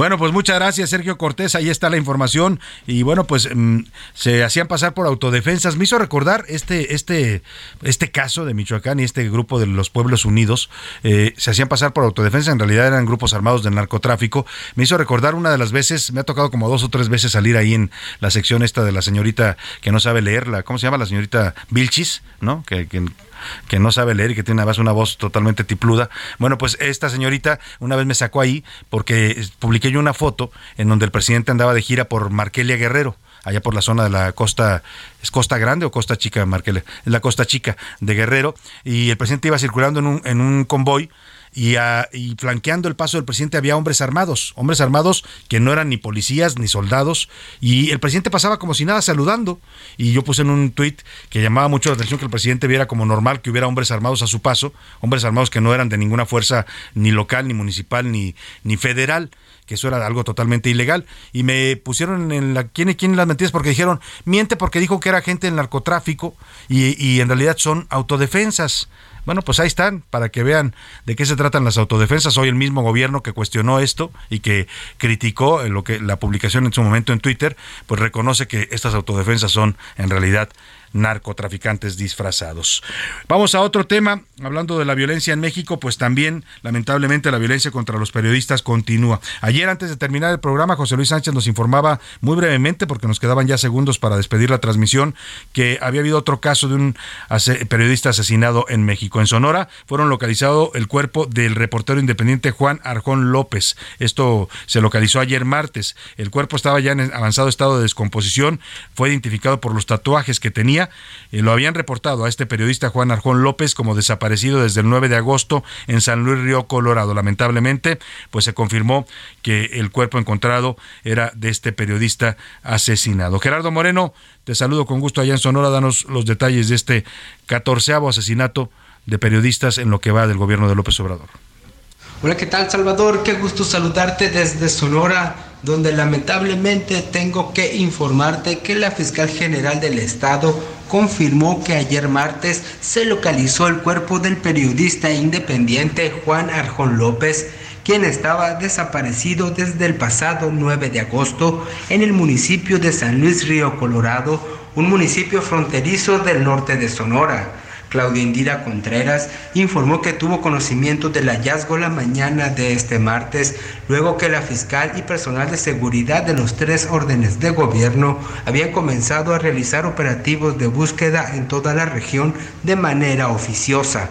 Bueno, pues muchas gracias, Sergio Cortés. Ahí está la información. Y bueno, pues mm, se hacían pasar por autodefensas. Me hizo recordar este, este, este caso de Michoacán y este grupo de los Pueblos Unidos. Eh, se hacían pasar por autodefensa. En realidad eran grupos armados del narcotráfico. Me hizo recordar una de las veces, me ha tocado como dos o tres veces salir ahí en la sección esta de la señorita que no sabe leerla. ¿Cómo se llama? La señorita Vilchis, ¿no? Que, que que no sabe leer y que tiene además una voz totalmente tipluda. Bueno, pues esta señorita una vez me sacó ahí porque publiqué yo una foto en donde el presidente andaba de gira por Marquelia Guerrero allá por la zona de la costa, ¿es Costa Grande o Costa Chica, Marquelia? Es la Costa Chica de Guerrero, y el presidente iba circulando en un, en un convoy y, y, flanqueando el paso del presidente había hombres armados, hombres armados que no eran ni policías ni soldados, y el presidente pasaba como si nada saludando. Y yo puse en un tuit que llamaba mucho la atención que el presidente viera como normal que hubiera hombres armados a su paso, hombres armados que no eran de ninguna fuerza ni local, ni municipal, ni, ni federal que eso era algo totalmente ilegal. Y me pusieron en la quién quién las mentiras porque dijeron, miente porque dijo que era gente del narcotráfico y en realidad son autodefensas. Bueno, pues ahí están, para que vean de qué se tratan las autodefensas. Hoy el mismo gobierno que cuestionó esto y que criticó lo que la publicación en su momento en Twitter, pues reconoce que estas autodefensas son en realidad narcotraficantes disfrazados. Vamos a otro tema, hablando de la violencia en México, pues también lamentablemente la violencia contra los periodistas continúa. Ayer antes de terminar el programa, José Luis Sánchez nos informaba muy brevemente, porque nos quedaban ya segundos para despedir la transmisión, que había habido otro caso de un periodista asesinado en México. En Sonora fueron localizado el cuerpo del reportero independiente Juan Arjón López. Esto se localizó ayer martes. El cuerpo estaba ya en avanzado estado de descomposición, fue identificado por los tatuajes que tenía eh, lo habían reportado a este periodista Juan Arjón López como desaparecido desde el 9 de agosto en San Luis Río Colorado. Lamentablemente, pues se confirmó que el cuerpo encontrado era de este periodista asesinado. Gerardo Moreno, te saludo con gusto allá en Sonora. Danos los detalles de este catorceavo asesinato de periodistas en lo que va del gobierno de López Obrador. Hola, ¿qué tal Salvador? Qué gusto saludarte desde Sonora, donde lamentablemente tengo que informarte que la fiscal general del estado confirmó que ayer martes se localizó el cuerpo del periodista independiente Juan Arjón López, quien estaba desaparecido desde el pasado 9 de agosto en el municipio de San Luis Río Colorado, un municipio fronterizo del norte de Sonora. Claudia Indira Contreras, informó que tuvo conocimiento del hallazgo la mañana de este martes, luego que la fiscal y personal de seguridad de los tres órdenes de gobierno habían comenzado a realizar operativos de búsqueda en toda la región de manera oficiosa.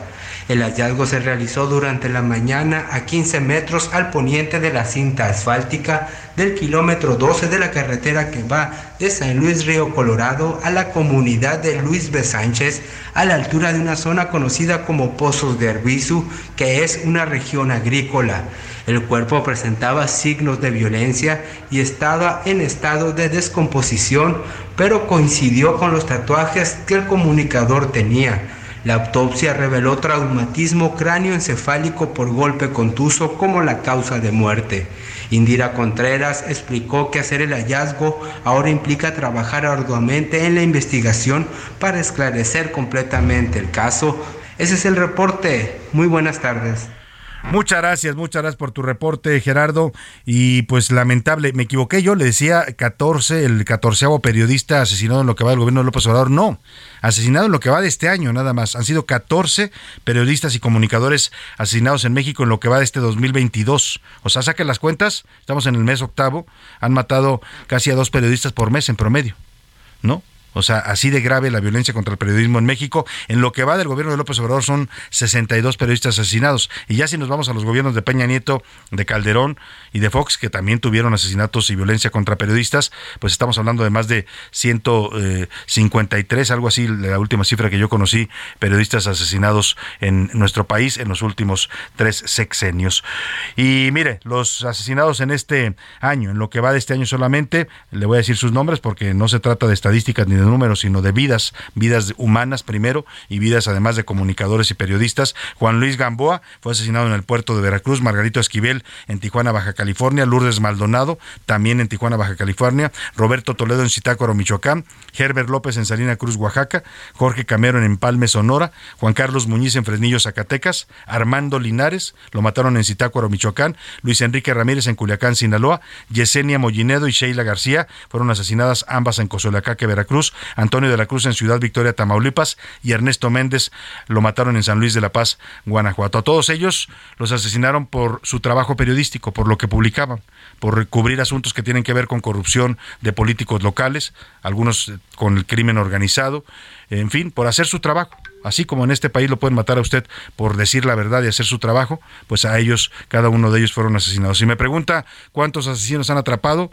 El hallazgo se realizó durante la mañana a 15 metros al poniente de la cinta asfáltica del kilómetro 12 de la carretera que va de San Luis Río Colorado a la comunidad de Luis B. Sánchez, a la altura de una zona conocida como Pozos de Arbizu, que es una región agrícola. El cuerpo presentaba signos de violencia y estaba en estado de descomposición, pero coincidió con los tatuajes que el comunicador tenía. La autopsia reveló traumatismo cráneoencefálico por golpe contuso como la causa de muerte. Indira Contreras explicó que hacer el hallazgo ahora implica trabajar arduamente en la investigación para esclarecer completamente el caso. Ese es el reporte. Muy buenas tardes. Muchas gracias, muchas gracias por tu reporte, Gerardo. Y pues lamentable, me equivoqué yo, le decía 14, el catorceavo periodista asesinado en lo que va del gobierno de López Obrador. No, asesinado en lo que va de este año, nada más. Han sido 14 periodistas y comunicadores asesinados en México en lo que va de este 2022. O sea, saquen las cuentas, estamos en el mes octavo, han matado casi a dos periodistas por mes en promedio, ¿no? O sea, así de grave la violencia contra el periodismo en México. En lo que va del gobierno de López Obrador son 62 periodistas asesinados. Y ya si nos vamos a los gobiernos de Peña Nieto, de Calderón y de Fox, que también tuvieron asesinatos y violencia contra periodistas, pues estamos hablando de más de 153, algo así, la última cifra que yo conocí, periodistas asesinados en nuestro país en los últimos tres sexenios. Y mire, los asesinados en este año, en lo que va de este año solamente, le voy a decir sus nombres porque no se trata de estadísticas ni de números, sino de vidas, vidas humanas primero y vidas además de comunicadores y periodistas. Juan Luis Gamboa fue asesinado en el puerto de Veracruz, Margarito Esquivel en Tijuana, Baja California, Lourdes Maldonado también en Tijuana, Baja California, Roberto Toledo en Zitácuaro, Michoacán, Herbert López en Salina Cruz, Oaxaca, Jorge Camero en Empalme, Sonora, Juan Carlos Muñiz en Fresnillo, Zacatecas, Armando Linares, lo mataron en Zitácuaro, Michoacán, Luis Enrique Ramírez en Culiacán, Sinaloa, Yesenia Mollinedo y Sheila García fueron asesinadas ambas en Cozolacaque, Veracruz, Antonio de la Cruz en Ciudad Victoria, Tamaulipas, y Ernesto Méndez lo mataron en San Luis de la Paz, Guanajuato. A todos ellos los asesinaron por su trabajo periodístico, por lo que publicaban, por cubrir asuntos que tienen que ver con corrupción de políticos locales, algunos eh, con el crimen organizado, en fin, por hacer su trabajo. Así como en este país lo pueden matar a usted por decir la verdad y hacer su trabajo, pues a ellos, cada uno de ellos fueron asesinados. Si me pregunta cuántos asesinos han atrapado,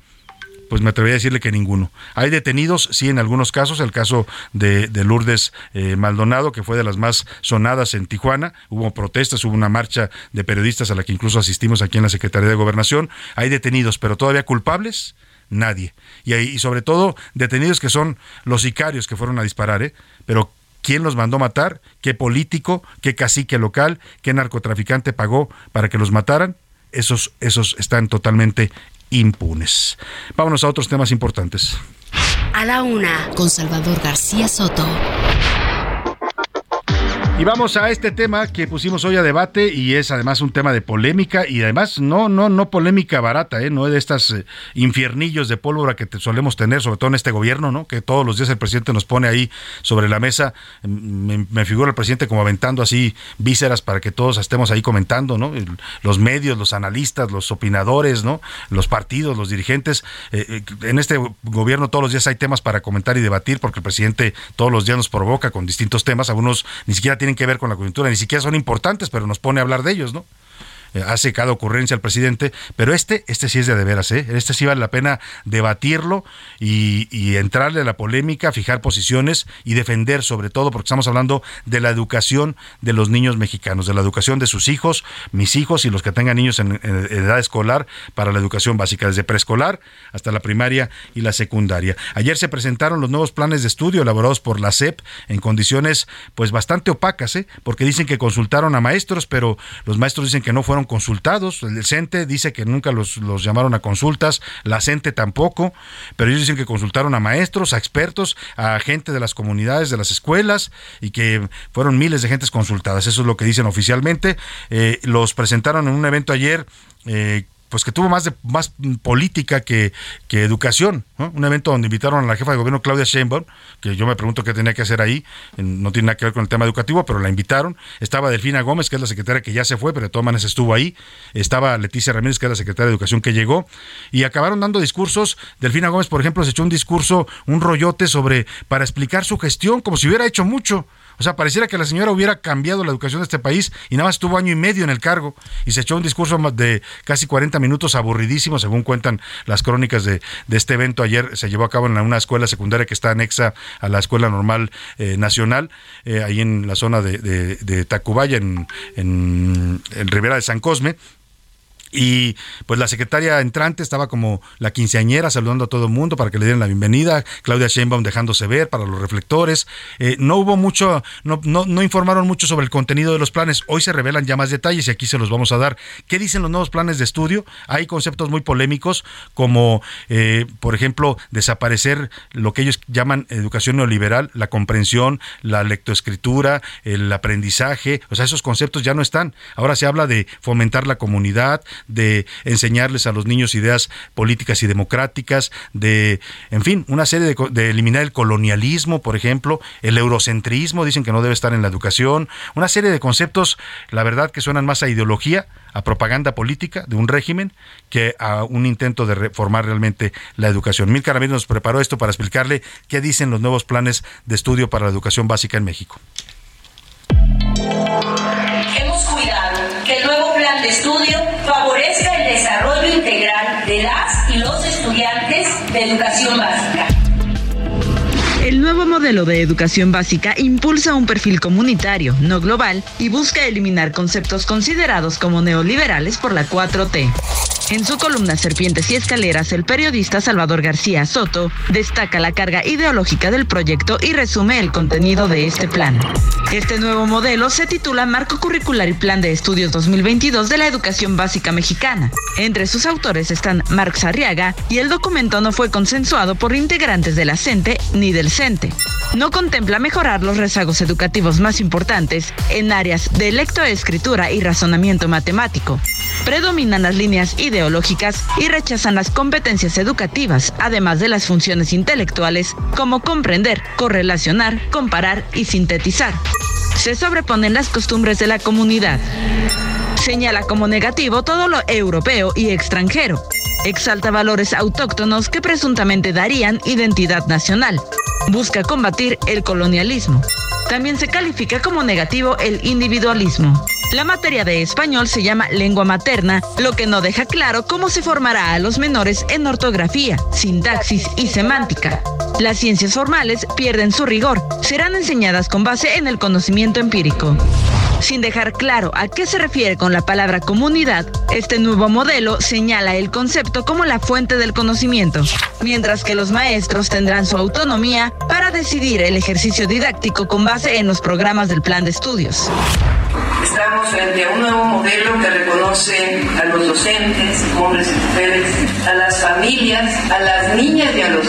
pues me atrevería a decirle que ninguno. Hay detenidos, sí, en algunos casos, el caso de, Lourdes eh, Maldonado, que fue de las más sonadas en Tijuana, hubo protestas, hubo una marcha de periodistas a la que incluso asistimos aquí en la Secretaría de Gobernación, hay detenidos, pero todavía culpables, nadie. Y, y sobre todo detenidos que son los sicarios que fueron a disparar, ¿eh? pero ¿Quién los mandó matar? ¿Qué político? ¿Qué cacique local? ¿Qué narcotraficante pagó para que los mataran? Esos, esos están totalmente impunes. Vámonos a otros temas importantes. A la una, con Salvador García Soto. Y vamos a este tema que pusimos hoy a debate y es además un tema de polémica y además no no no polémica barata, ¿eh? no de estas eh, infiernillos de pólvora que solemos tener, sobre todo en este gobierno, ¿no? que todos los días el presidente nos pone ahí sobre la mesa. Me, me figura el presidente como aventando así vísceras para que todos estemos ahí comentando, ¿no? los medios, los analistas, los opinadores, ¿no? los partidos, los dirigentes. Eh, en este gobierno todos los días hay temas para comentar y debatir porque el presidente todos los días nos provoca con distintos temas, algunos ni siquiera tienen tienen que ver con la coyuntura, ni siquiera son importantes, pero nos pone a hablar de ellos, ¿no? Eh, hace cada ocurrencia al presidente, pero este, este sí es de de veras, ¿eh? este sí vale la pena debatirlo y, entrarle a la polémica, fijar posiciones y defender sobre todo, porque estamos hablando de la educación de los niños mexicanos, de la educación de sus hijos, mis hijos y los que tengan niños en, edad escolar para la educación básica, desde preescolar hasta la primaria y la secundaria. Ayer se presentaron los nuevos planes de estudio elaborados por la SEP en condiciones pues bastante opacas, ¿eh? porque dicen que consultaron a maestros, pero los maestros dicen que no fueron consultados. El CENTE dice que nunca los, los llamaron a consultas, la CENTE tampoco, pero ellos dicen que consultaron a maestros, a expertos, a gente de las comunidades, de las escuelas y que fueron miles de gentes consultadas. Eso es lo que dicen oficialmente. Eh, los presentaron en un evento ayer. Eh, pues que tuvo más de más política que, que educación, un evento donde invitaron a la jefa de gobierno Claudia Sheinbaum, que yo me pregunto qué tenía que hacer ahí, no tiene nada que ver con el tema educativo, pero la invitaron, estaba Delfina Gómez, que es la secretaria que ya se fue, pero de todas maneras estuvo ahí, estaba Leticia Ramírez, que es la secretaria de Educación que llegó, y acabaron dando discursos, Delfina Gómez, por ejemplo, se echó un discurso, un rollote sobre, para explicar su gestión, como si hubiera hecho mucho, o sea, pareciera que la señora hubiera cambiado la educación de este país y nada más estuvo año y medio en el cargo y se echó un discurso de casi 40 minutos aburridísimo, según cuentan las crónicas de, este evento. Ayer se llevó a cabo en una escuela secundaria que está anexa a la Escuela Normal eh, Nacional, eh, ahí en la zona de, Tacubaya, en, en, en Rivera de San Cosme. Y pues la secretaria entrante estaba como la quinceañera saludando a todo el mundo para que le dieran la bienvenida, Claudia Sheinbaum dejándose ver para los reflectores. Eh, no hubo mucho, no, no, no, informaron mucho sobre el contenido de los planes. Hoy se revelan ya más detalles y aquí se los vamos a dar. ¿Qué dicen los nuevos planes de estudio? Hay conceptos muy polémicos como, eh, por ejemplo, desaparecer lo que ellos llaman educación neoliberal, la comprensión, la lectoescritura, el aprendizaje. O sea, esos conceptos ya no están. Ahora se habla de fomentar la comunidad, de enseñarles a los niños ideas políticas y democráticas, de, en fin, una serie de, eliminar el colonialismo, por ejemplo, el eurocentrismo, dicen que no debe estar en la educación, una serie de conceptos, la verdad, que suenan más a ideología, a propaganda política de un régimen que a un intento de reformar realmente la educación. Mil Ramírez nos preparó esto para explicarle qué dicen los nuevos planes de estudio para la educación básica en México. Hemos cuidado que el nuevo plan de estudio educación básica. Modelo de educación básica impulsa un perfil comunitario, no global, y busca eliminar conceptos considerados como neoliberales por la 4T. En su columna Serpientes y Escaleras, el periodista Salvador García Soto destaca la carga ideológica del proyecto y resume el contenido de este plan. Este nuevo modelo se titula Marco Curricular y Plan de Estudios 2022 de la Educación Básica Mexicana. Entre sus autores están Marx Arriaga y el documento no fue consensuado por integrantes de la CENTE ni del CENTE. No contempla mejorar los rezagos educativos más importantes en áreas de lectoescritura y razonamiento matemático. Predominan las líneas ideológicas y rechazan las competencias educativas, además de las funciones intelectuales como comprender, correlacionar, comparar y sintetizar. Se sobreponen las costumbres de la comunidad. Señala como negativo todo lo europeo y extranjero. Exalta valores autóctonos que presuntamente darían identidad nacional. Busca combatir el colonialismo. También se califica como negativo el individualismo. La materia de español se llama lengua materna, lo que no deja claro cómo se formará a los menores en ortografía, sintaxis y semántica. Las ciencias formales pierden su rigor, serán enseñadas con base en el conocimiento empírico. Sin dejar claro a qué se refiere con la palabra comunidad, este nuevo modelo señala el concepto como la fuente del conocimiento, mientras que los maestros tendrán su autonomía para decidir el ejercicio didáctico con base en los programas del plan de estudios. Estamos frente a un nuevo modelo que reconoce a los docentes, hombres y mujeres, a las familias, a las niñas y a los,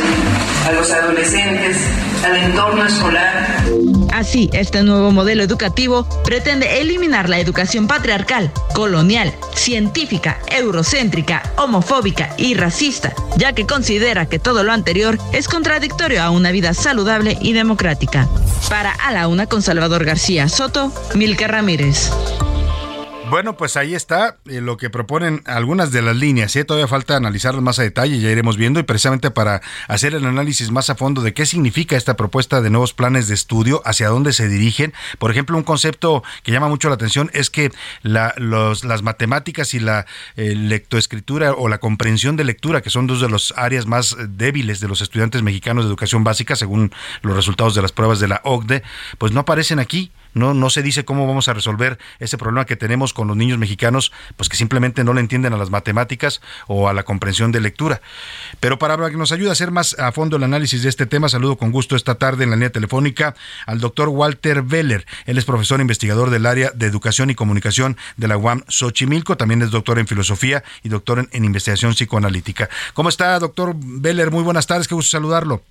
a los adolescentes, al entorno escolar. Así, este nuevo modelo educativo pretende eliminar la educación patriarcal, colonial, científica, eurocéntrica, homofóbica y racista, ya que considera que todo lo anterior es contradictorio a una vida saludable y democrática. Para A la Una con Salvador García Soto, Milka Ramírez. Bueno, pues ahí está eh, lo que proponen algunas de las líneas. ¿eh? Todavía falta analizarlas más a detalle, ya iremos viendo. Y precisamente para hacer el análisis más a fondo de qué significa esta propuesta de nuevos planes de estudio, hacia dónde se dirigen. Por ejemplo, un concepto que llama mucho la atención es que la, los, las matemáticas y la eh, lectoescritura o la comprensión de lectura, que son dos de las áreas más débiles de los estudiantes mexicanos de educación básica, según los resultados de las pruebas de la OCDE, pues no aparecen aquí. No, no se dice cómo vamos a resolver ese problema que tenemos con los niños mexicanos, pues que simplemente no le entienden a las matemáticas o a la comprensión de lectura. Pero para que nos ayude a hacer más a fondo el análisis de este tema, saludo con gusto esta tarde en la línea telefónica al doctor Walter Veller. Él es profesor investigador del área de educación y comunicación de la UAM Xochimilco, también es doctor en filosofía y doctor en, en investigación psicoanalítica. ¿Cómo está, doctor Veller? Muy buenas tardes, qué gusto saludarlo.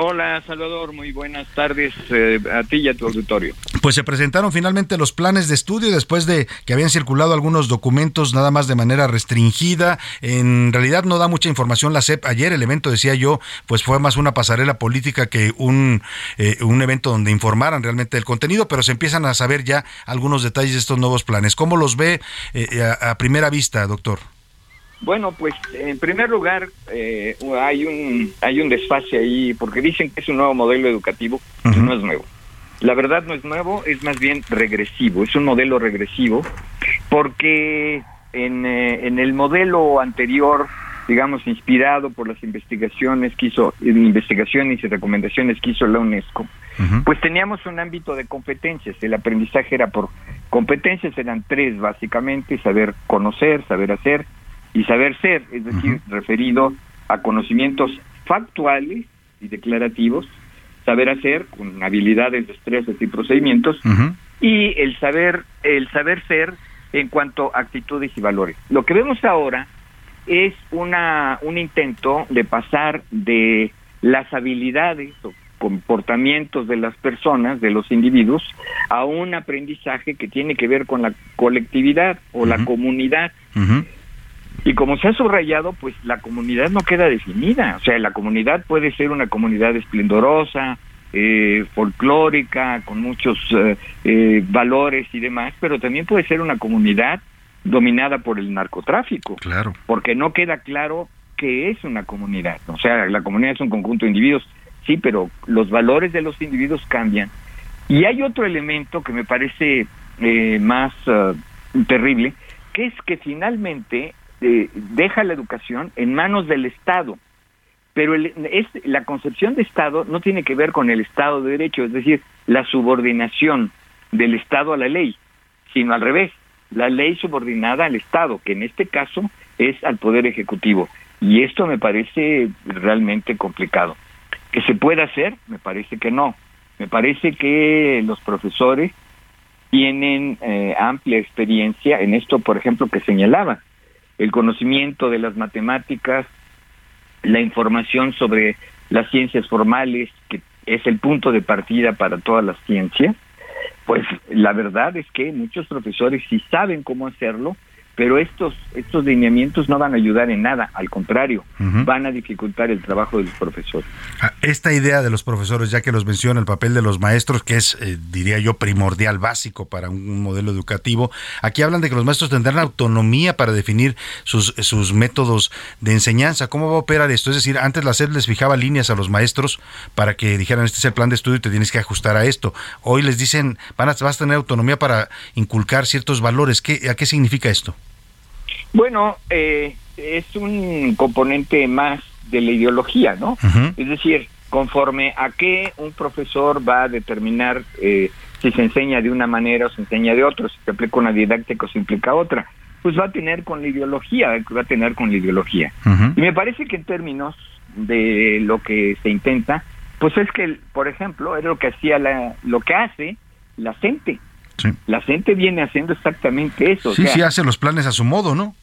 Hola Salvador, muy buenas tardes eh, a ti y a tu auditorio. Pues se presentaron finalmente los planes de estudio después de que habían circulado algunos documentos nada más de manera restringida. En realidad no da mucha información la CEP. Ayer el evento, decía yo, pues fue más una pasarela política que un, eh, un evento donde informaran realmente del contenido, pero se empiezan a saber ya algunos detalles de estos nuevos planes. ¿Cómo los ve eh, a primera vista, doctor? Bueno, pues en primer lugar eh, hay un hay un desfase ahí porque dicen que es un nuevo modelo educativo, no es nuevo. La verdad no es nuevo, es más bien regresivo, es un modelo regresivo porque en, eh, en el modelo anterior, digamos inspirado por las investigaciones que hizo investigaciones y recomendaciones que hizo la UNESCO, pues teníamos un ámbito de competencias, el aprendizaje era por competencias eran tres básicamente, saber conocer, saber hacer y saber ser, es decir, referido a conocimientos factuales y declarativos, saber hacer con habilidades, destrezas y procedimientos, y el saber, el saber ser en cuanto a actitudes y valores. Lo que vemos ahora es una, un intento de pasar de las habilidades o comportamientos de las personas, de los individuos, a un aprendizaje que tiene que ver con la colectividad o la comunidad. Y como se ha subrayado, pues la comunidad no queda definida. O sea, la comunidad puede ser una comunidad esplendorosa, eh, folclórica, con muchos eh, eh, valores y demás, pero también puede ser una comunidad dominada por el narcotráfico. Claro. Porque no queda claro qué es una comunidad. O sea, la comunidad es un conjunto de individuos, sí, pero los valores de los individuos cambian. Y hay otro elemento que me parece más terrible, que es que finalmente eh, deja la educación en manos del Estado. Pero el, es, la concepción de Estado no tiene que ver con el Estado de Derecho, es decir, la subordinación del Estado a la ley, sino al revés, la ley subordinada al Estado, que en este caso es al Poder Ejecutivo. Y esto me parece realmente complicado. ¿Que se puede hacer? Me parece que no. Me parece que los profesores tienen eh, amplia experiencia en esto, por ejemplo, que señalaba, el conocimiento de las matemáticas, la información sobre las ciencias formales, que es el punto de partida para todas las ciencias, pues la verdad es que muchos profesores sí saben cómo hacerlo, pero estos estos lineamientos no van a ayudar en nada, al contrario, van a dificultar el trabajo de los profesores. Ah, esta idea de los profesores, ya que los menciona el papel de los maestros, que es, eh, diría yo, primordial, básico para un modelo educativo, aquí hablan de que los maestros tendrán autonomía para definir sus, sus métodos de enseñanza. ¿Cómo va a operar esto? Es decir, antes la SED les fijaba líneas a los maestros para que dijeran, este es el plan de estudio y te tienes que ajustar a esto. Hoy les dicen, van a, vas a tener autonomía para inculcar ciertos valores. ¿Qué, ¿A qué significa esto? Bueno, eh, es un componente más de la ideología, ¿no? Es decir, conforme a qué un profesor va a determinar eh, si se enseña de una manera o se enseña de otra, si se aplica una didáctica o se implica otra, pues va a tener con la ideología, va a tener con la ideología. Y me parece que en términos de lo que se intenta, pues es que, por ejemplo, es lo que hacía la, lo que hace la gente. La gente viene haciendo exactamente eso. Sí, sí, hace los planes a su modo, ¿no?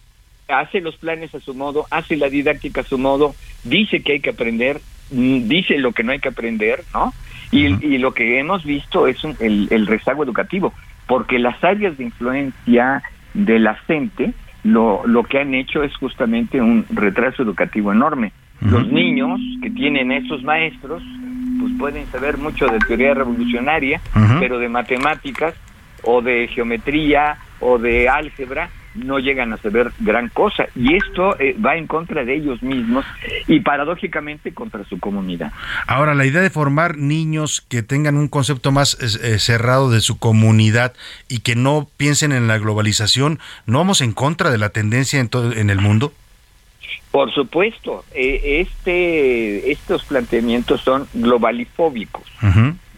Hace los planes a su modo, hace la didáctica a su modo, dice que hay que aprender, mm, dice lo que no hay que aprender, ¿no? Y, y lo que hemos visto es el, el, rezago educativo, porque las áreas de influencia de la gente lo, lo que han hecho es justamente un retraso educativo enorme. Los niños que tienen esos maestros, pues pueden saber mucho de teoría revolucionaria, pero de matemáticas o de geometría o de álgebra no llegan a saber gran cosa y esto eh, va en contra de ellos mismos y paradójicamente contra su comunidad. Ahora, la idea de formar niños que tengan un concepto más eh, cerrado de su comunidad y que no piensen en la globalización, ¿no vamos en contra de la tendencia en, todo, en el mundo? Por supuesto, eh, este, estos planteamientos son globalifóbicos,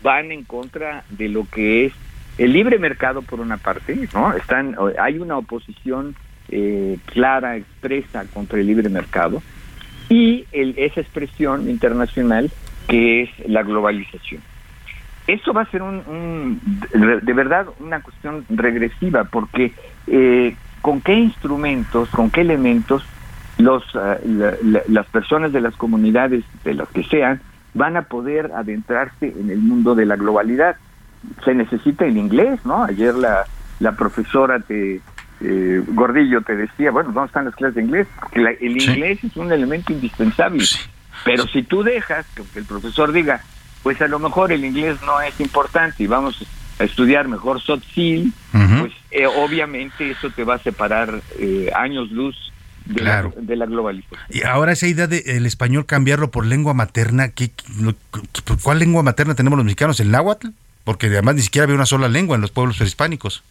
van en contra de lo que es el libre mercado por una parte, ¿no? Están, hay una oposición eh, clara, expresa contra el libre mercado y el, esa expresión internacional que es la globalización. Eso va a ser un, de verdad una cuestión regresiva porque eh, con qué instrumentos, con qué elementos los, eh, las personas de las comunidades, de las que sean, van a poder adentrarse en el mundo de la globalidad. Se necesita el inglés, ¿no? Ayer la, la profesora te, eh, Gordillo te decía, bueno, ¿dónde están las clases de inglés? Que la- el inglés es un elemento indispensable. Pero si tú dejas que el profesor diga, pues a lo mejor el inglés no es importante y vamos a estudiar mejor soft skill, pues eh, obviamente eso te va a separar eh, años luz de, Claro. la, de la globalización. Y ahora esa idea del español cambiarlo por lengua materna, ¿qué, lo- ¿cuál lengua materna tenemos los mexicanos? ¿El náhuatl? Porque además ni siquiera había una sola lengua en los pueblos prehispánicos.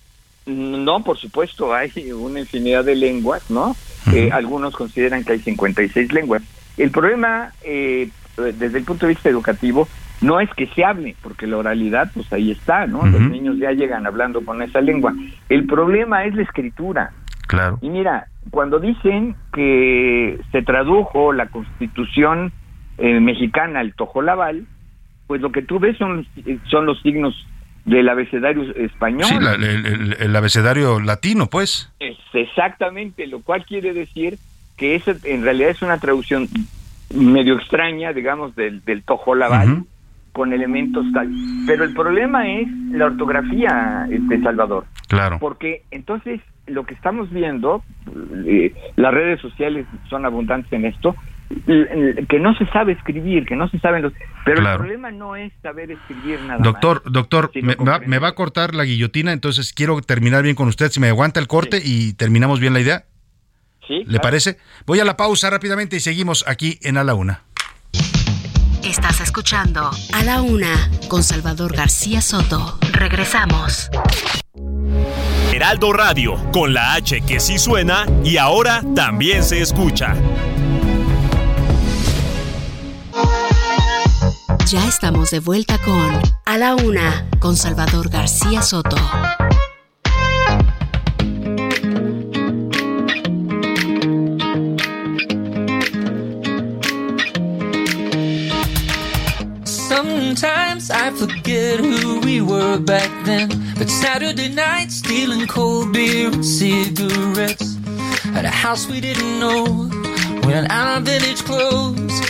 No, por supuesto, hay una infinidad de lenguas, ¿no? Eh, algunos consideran que hay 56 lenguas. El problema, eh, desde el punto de vista educativo, no es que se hable, porque la oralidad, pues ahí está, ¿no? Los niños ya llegan hablando con esa lengua. El problema es la escritura. Claro. Y mira, cuando dicen que se tradujo la constitución eh, mexicana al tojolabal, pues lo que tú ves son, son los signos del abecedario español. Sí, la- el, el- el abecedario latino, pues. Es exactamente, lo cual quiere decir que en realidad es una traducción medio extraña, digamos, del, del tojolabal con elementos tal. Pero el problema es la ortografía, este Salvador. Claro. Porque entonces lo que estamos viendo, eh, las redes sociales son abundantes en esto, que no se sabe escribir, que no se saben los... Pero Claro. el problema no es saber escribir nada Doctor, más. doctor, me, va, me va a cortar la guillotina, entonces quiero terminar bien con usted. Si me aguanta el corte y terminamos bien la idea. Sí, ¿Le claro. parece? Voy a la pausa rápidamente y seguimos aquí en A la Una. Estás escuchando A la Una con Salvador García Soto. Regresamos. Heraldo Radio, con la H que sí suena y ahora también se escucha. Ya estamos de vuelta con A la Una con Salvador García Soto. Sometimes I forget who we were back then. But Saturday night, stealing cold beer and cigarettes. At a house we didn't know, wearing our village clothes.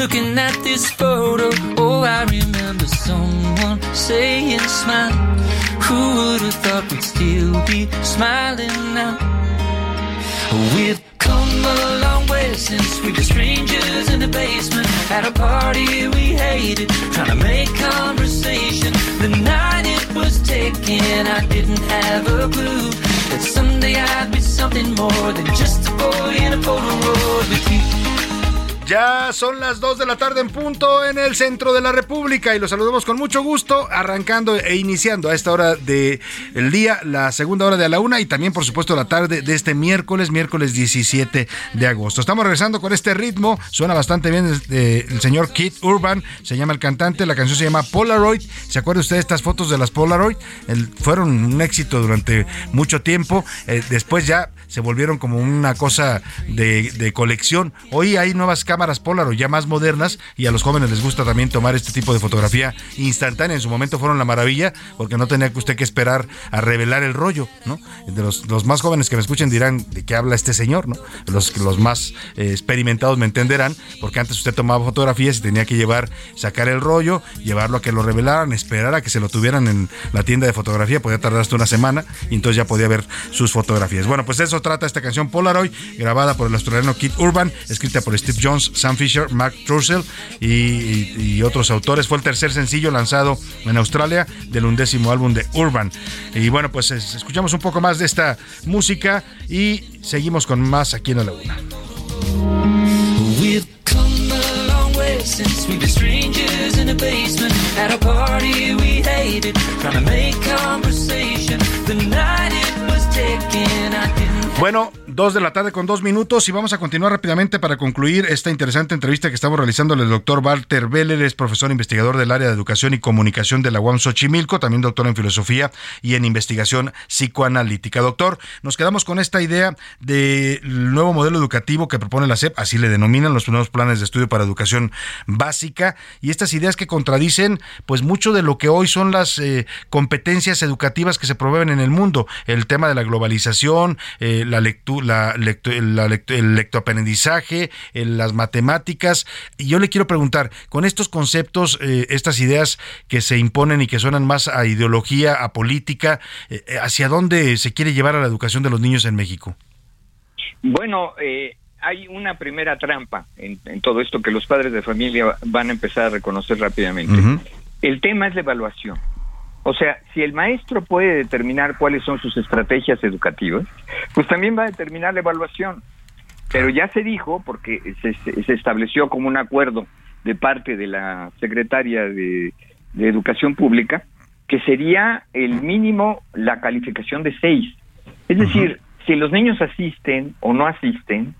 Looking at this photo, oh, I remember someone saying, Smile. Who would have thought we'd still be smiling now? We've come a long way since we were strangers in the basement at a party we hated, trying to make conversation. The night it was taken, I didn't have a clue that someday I'd be something more than just a boy in a Polaroid with you. Ya son las 2 de la tarde en punto en el centro de la República y los saludamos con mucho gusto, arrancando e iniciando a esta hora del día, la segunda hora de la una y también, por supuesto, la tarde de este miércoles, miércoles 17 de agosto. Estamos regresando con este ritmo, suena bastante bien eh, el señor Kid Urban, se llama el cantante, la canción se llama Polaroid. ¿Se acuerda usted de estas fotos de las Polaroid? Fueron un éxito durante mucho tiempo, eh, después ya se volvieron como una cosa de, de colección. Hoy hay nuevas cámaras Polaroid ya más modernas y a los jóvenes les gusta también tomar este tipo de fotografía instantánea. En su momento fueron la maravilla porque no tenía que usted que esperar a revelar el rollo, ¿no? De los, los más jóvenes que me escuchen dirán de qué habla este señor, ¿no? Los, los más eh, experimentados me entenderán porque antes usted tomaba fotografías y tenía que llevar, sacar el rollo, llevarlo a que lo revelaran, esperar a que se lo tuvieran en la tienda de fotografía, podía tardar hasta una semana y entonces ya podía ver sus fotografías. Bueno, pues eso trata esta canción Polaroid, grabada por el australiano Kid Urban, escrita por Steve Jones, Sam Fisher, Mark Trussell y, y- y otros autores. Fue el tercer sencillo lanzado en Australia del undécimo álbum de Urban. Y bueno, pues es- escuchamos un poco más de esta música y seguimos con más aquí en la laguna. We've come a long way since we were strangers in a basement at a party we hated, trying to make conversation. The night it was taken, I didn't Bueno, dos de la tarde con dos minutos y vamos a continuar rápidamente para concluir esta interesante entrevista que estamos realizando al doctor Walter Beller, es profesor investigador del área de educación y comunicación de la UAM Xochimilco, también doctor en filosofía y en investigación psicoanalítica. Doctor, nos quedamos con esta idea del nuevo modelo educativo que propone la SEP, así le denominan los nuevos planes de estudio para educación básica y estas ideas que contradicen pues mucho de lo que hoy son las eh, competencias educativas que se promueven en el mundo, el tema de la globalización, eh, la lectura, la lecto- la lecto- el lectoaprendizaje, en las matemáticas. Y yo le quiero preguntar, con estos conceptos, eh, estas ideas que se imponen y que suenan más a ideología, a política, eh, eh, ¿hacia dónde se quiere llevar a la educación de los niños en México? Bueno, eh, hay una primera trampa en, en todo esto que los padres de familia van a empezar a reconocer rápidamente. El tema es la evaluación. O sea, si el maestro puede determinar cuáles son sus estrategias educativas, pues también va a determinar la evaluación. Pero ya se dijo, porque se, se- estableció como un acuerdo de parte de la secretaria de, de Educación Pública, que sería el mínimo la calificación de seis. Es decir, si los niños asisten o no asisten,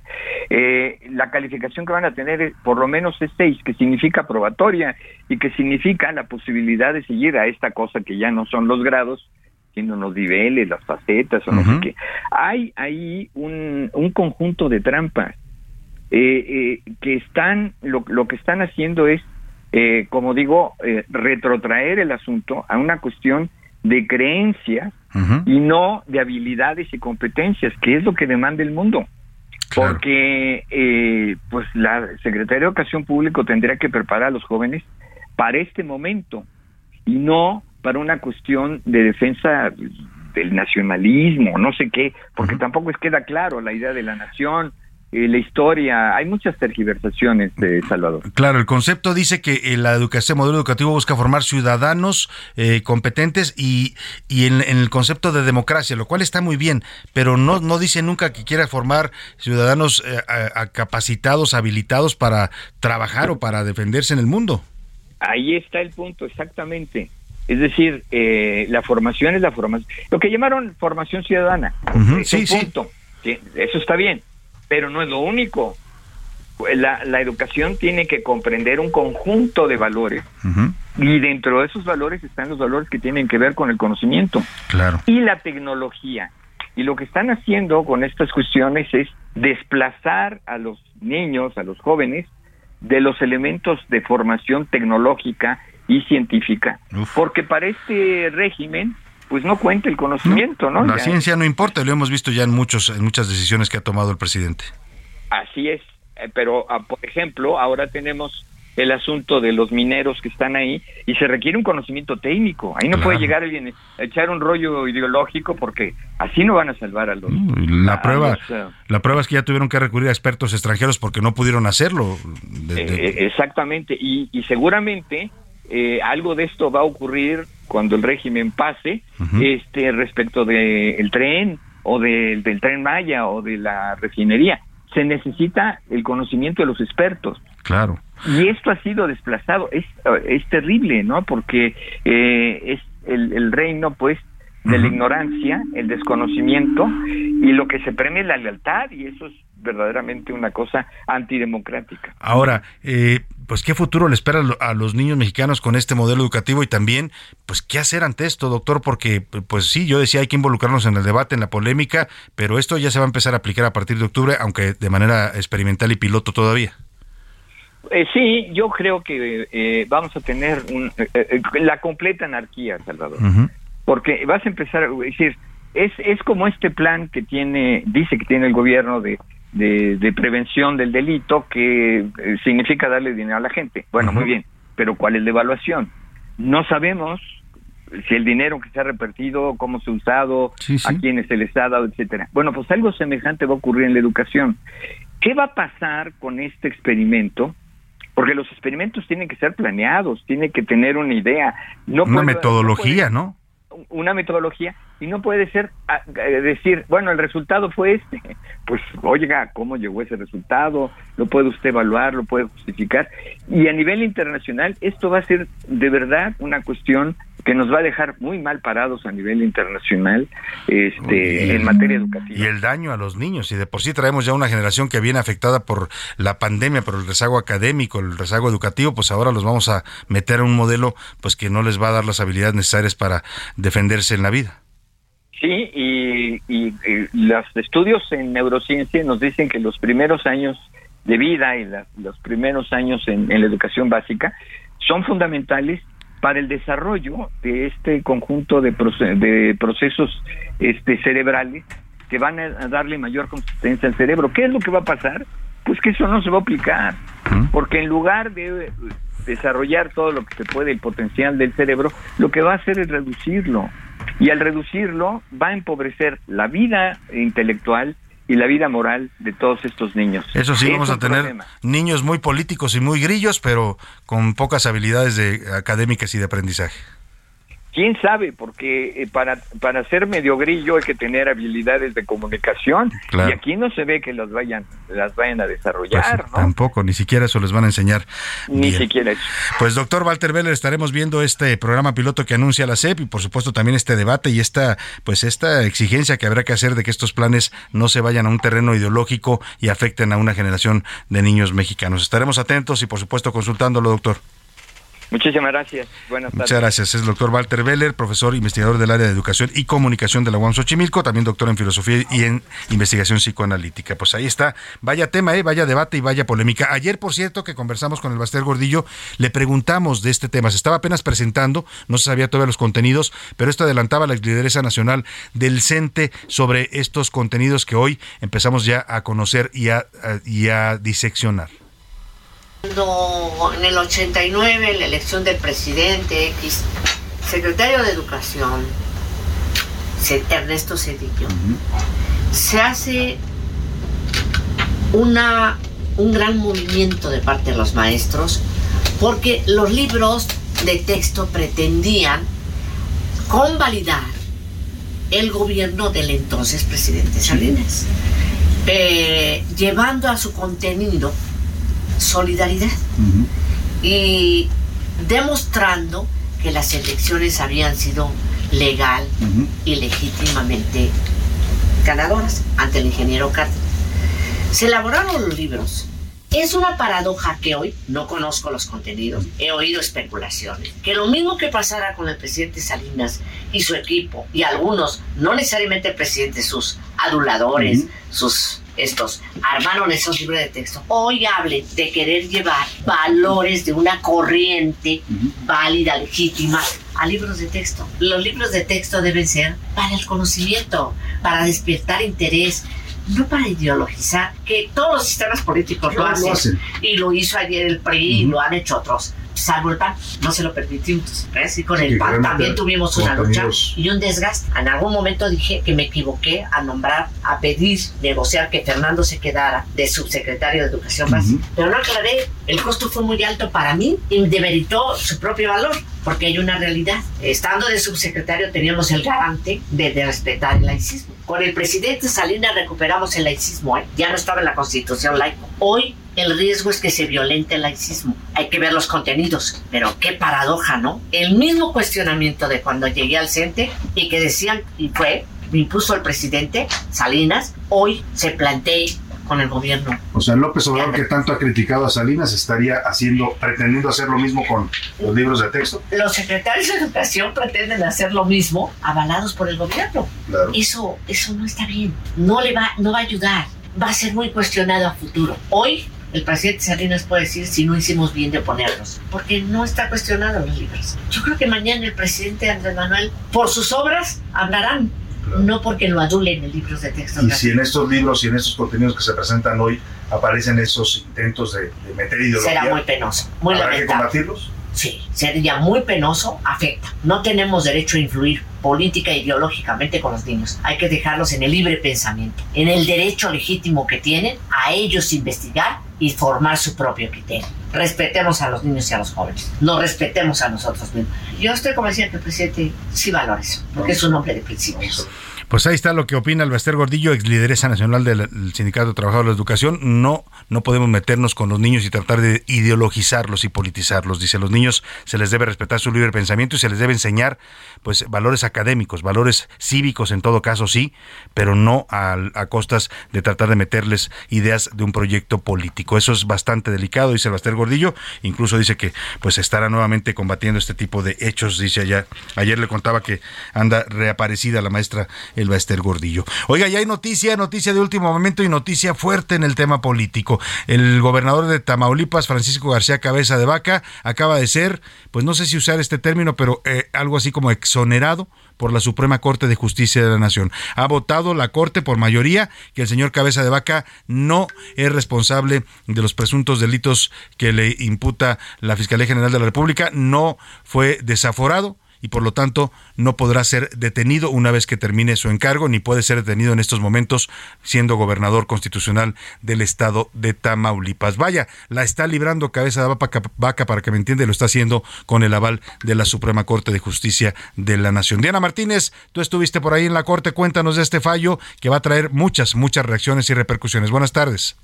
eh, la calificación que van a tener es, por lo menos es seis, que significa probatoria y que significa la posibilidad de seguir a esta cosa que ya no son los grados, sino los niveles, las facetas o no sé qué. Hay ahí un, un conjunto de trampas eh, eh, que están, lo, lo que están haciendo es, eh, como digo, eh, retrotraer el asunto a una cuestión de creencias y no de habilidades y competencias, que es lo que demanda el mundo. Porque eh, pues la Secretaría de Educación Pública tendría que preparar a los jóvenes para este momento y no para una cuestión de defensa del nacionalismo, no sé qué, porque tampoco es queda claro la idea de la nación, eh, la historia, hay muchas tergiversaciones de Salvador. Claro, el concepto dice que eh, la educación, modelo educativo busca formar ciudadanos eh, competentes y, y en, en el concepto de democracia, lo cual está muy bien, pero no, no dice nunca que quiera formar ciudadanos eh, a- a capacitados, habilitados para trabajar o para defenderse en el mundo. Ahí está el punto, exactamente. Es decir, eh, la formación es la formación. Lo que llamaron formación ciudadana. Es sí, un sí. punto. Sí, eso está bien, pero no es lo único. La, la educación tiene que comprender un conjunto de valores y dentro de esos valores están los valores que tienen que ver con el conocimiento Claro. y la tecnología. Y lo que están haciendo con estas cuestiones es desplazar a los niños, a los jóvenes, de los elementos de formación tecnológica y científica. Porque para este régimen, pues no cuenta el conocimiento, ¿no? La Ya- ciencia no importa, lo hemos visto ya en, muchos, en muchas decisiones que ha tomado el presidente. Así es, eh, pero ah, por ejemplo, ahora tenemos el asunto de los mineros que están ahí y se requiere un conocimiento técnico. Ahí no Claro. puede llegar alguien a echar un rollo ideológico porque así no van a salvar a los... Y La a prueba, los, eh, la prueba es que ya tuvieron que recurrir a expertos extranjeros porque no pudieron hacerlo. De- de- Eh, exactamente, y, y seguramente eh, algo de esto va a ocurrir cuando el régimen pase, este respecto del tren o del- del tren Maya o de la refinería. Se necesita el conocimiento de los expertos. claro. Y esto ha sido desplazado. Es, es terrible, ¿no? Porque eh, es el, el reino, pues, de la ignorancia, el desconocimiento, y lo que se premia es la lealtad, y eso es verdaderamente una cosa antidemocrática. Ahora, eh, pues qué futuro le espera a lo- a los niños mexicanos con este modelo educativo y también, pues qué hacer ante esto, doctor, porque pues sí, yo decía hay que involucrarnos en el debate, en la polémica, pero esto ya se va a empezar a aplicar a partir de octubre, aunque de manera experimental y piloto todavía. Eh, sí, yo creo que eh, vamos a tener un- eh, eh, la completa anarquía, Salvador. Porque vas a empezar, es decir, es, es como este plan que tiene, dice que tiene el gobierno de, de, de prevención del delito, que eh, significa darle dinero a la gente. Bueno, muy bien, pero ¿cuál es la evaluación? No sabemos si el dinero que se ha repartido, cómo se ha usado, a quiénes se les ha dado, etcétera. Bueno, pues algo semejante va a ocurrir en la educación. ¿Qué va a pasar con este experimento? Porque los experimentos tienen que ser planeados, tienen que tener una idea. No Una puede- metodología, ¿no? una metodología y no puede ser ah, eh, decir, bueno, el resultado fue este. Pues, oiga, ¿cómo llegó ese resultado? Lo puede usted evaluar, lo puede justificar. Y a nivel internacional, esto va a ser de verdad una cuestión que nos va a dejar muy mal parados a nivel internacional este, Y- en materia educativa. Y el daño a los niños. Y de por sí traemos ya una generación que viene afectada por la pandemia, por el rezago académico, el rezago educativo, pues ahora los vamos a meter a un modelo pues que no les va a dar las habilidades necesarias para defenderse en la vida. Sí, y, y- y los estudios en neurociencia nos dicen que los primeros años de vida y la- los primeros años en, en la educación básica son fundamentales para el desarrollo de este conjunto de, proce- de procesos este, cerebrales que van a darle mayor consistencia al cerebro. ¿Qué es lo que va a pasar? Pues que eso no se va a aplicar, porque en lugar de desarrollar todo lo que se puede, el potencial del cerebro, lo que va a hacer es reducirlo. Y al reducirlo va a empobrecer la vida intelectual y la vida moral de todos estos niños. Eso sí, Es vamos a tener problema. niños muy políticos y muy grillos, pero con pocas habilidades de, académicas y de aprendizaje. ¿Quién sabe? Porque eh, para, para ser medio grillo hay que tener habilidades de comunicación Claro. y aquí no se ve que las vayan, las vayan a Pues, desarrollar, ¿no? Tampoco, ni siquiera eso les van a enseñar. Ni bien. siquiera eso. Pues doctor Walter Beller, estaremos viendo este programa piloto que anuncia la CEP y por supuesto también este debate y esta pues esta exigencia que habrá que hacer de que estos planes no se vayan a un terreno ideológico y afecten a una generación de niños mexicanos. Estaremos atentos y por supuesto consultándolo, doctor. Muchísimas gracias. Buenas tardes. Muchas gracias. Es el doctor Walter Beller, profesor investigador del área de educación y comunicación de la UAM Xochimilco, también doctor en filosofía y en investigación psicoanalítica. Pues ahí está. Vaya tema, ¿eh? vaya debate y vaya polémica. Ayer, por cierto, que conversamos con el Baster Gordillo, le preguntamos de este tema. Se estaba apenas presentando, no se sabía todavía los contenidos, pero esto adelantaba la lideresa nacional del CENTE sobre estos contenidos que hoy empezamos ya a conocer y a, a- y a diseccionar. Cuando en el 89, la elección del presidente X, secretario de Educación, Ernesto Cedillo, se hace una, un gran movimiento de parte de los maestros porque los libros de texto pretendían convalidar el gobierno del entonces presidente Salinas, eh, llevando a su contenido solidaridad. Y demostrando que las elecciones habían sido legal y legítimamente ganadoras ante el ingeniero Cárdenas. Se elaboraron los libros. Es una paradoja que hoy no conozco los contenidos, he oído especulaciones, que lo mismo que pasara con el presidente Salinas y su equipo y algunos, no necesariamente el presidente, sus aduladores, sus estos, armaron esos libros de texto. Hoy hable de querer llevar valores de una corriente válida, legítima, a libros de texto. Los libros de texto deben ser para el conocimiento, para despertar interés, no para ideologizar, que todos los sistemas políticos lo Lo hacen. hacen. Y lo hizo ayer el PRI y lo han hecho otros. Salvo el PAN, no se lo permitimos. ¿ves? Y con Sí, el PAN también tuvimos una lucha y un desgaste. En algún momento dije que me equivoqué a nombrar, a pedir, negociar que Fernando se quedara de subsecretario de Educación Básica. Pero no aclaré, el costo fue muy alto para mí y demeritó su propio valor, porque hay una realidad. Estando de subsecretario teníamos el garante de, de respetar el laicismo. Con el presidente Salinas recuperamos el laicismo, ¿eh? ya no estaba en la constitución laico. Hoy el riesgo es que se violente el laicismo. Hay que ver los contenidos, pero qué paradoja, ¿no? El mismo cuestionamiento de cuando llegué al CENTE y que decían, y fue, me impuso el presidente Salinas, hoy se plantea con el gobierno. O sea, López Obrador, que tanto ha criticado a Salinas, estaría haciendo, pretendiendo hacer lo mismo con los libros de texto. Los secretarios de educación pretenden hacer lo mismo avalados por el gobierno. Claro. Eso, eso no está bien. No le va, no va a ayudar. Va a ser muy cuestionado a futuro. Hoy el presidente Salinas puede decir si no hicimos bien de ponerlos, porque no está cuestionado los libros. Yo creo que mañana el presidente Andrés Manuel, por sus obras, hablarán, no porque lo adulen en libros de texto. Y si en estos libros y en estos contenidos que se presentan hoy aparecen esos intentos de, de meter ideología, Será muy penoso, muy ¿habrá que lamentable. combatirlos? Sí, sería muy penoso, afecta. No tenemos derecho a influir política e ideológicamente con los niños. Hay que dejarlos en el libre pensamiento, en el derecho legítimo que tienen a ellos investigar y formar su propio criterio. Respetemos a los niños y a los jóvenes. Nos respetemos a nosotros mismos. Yo estoy convencida que el presidente sí valora eso, porque es un hombre de principios. Pues ahí está lo que opina Albaster Gordillo, ex lideresa nacional del Sindicato de Trabajadores de la Educación. No, no podemos meternos con los niños y tratar de ideologizarlos y politizarlos. Dice, los niños se les debe respetar su libre pensamiento y se les debe enseñar pues valores académicos, valores cívicos en todo caso sí, pero no a, a costas de tratar de meterles ideas de un proyecto político. Eso es bastante delicado, dice Albaster Gordillo. Incluso dice que pues estará nuevamente combatiendo este tipo de hechos. Dice allá, ayer le contaba que anda reaparecida la maestra el Baester Gordillo. Oiga, ya hay noticia, noticia de último momento y noticia fuerte en el tema político. El gobernador de Tamaulipas, Francisco García Cabeza de Vaca, acaba de ser, pues no sé si usar este término, pero eh, algo así como exonerado por la Suprema Corte de Justicia de la Nación. Ha votado la Corte por mayoría que el señor Cabeza de Vaca no es responsable de los presuntos delitos que le imputa la Fiscalía General de la República, no fue desaforado y por lo tanto no podrá ser detenido una vez que termine su encargo, ni puede ser detenido en estos momentos siendo gobernador constitucional del estado de Tamaulipas. Vaya, la está librando cabeza de vaca para que me entiende, lo está haciendo con el aval de la Suprema Corte de Justicia de la Nación. Diana Martínez, tú estuviste por ahí en la Corte, cuéntanos de este fallo que va a traer muchas, muchas reacciones y repercusiones. Buenas tardes.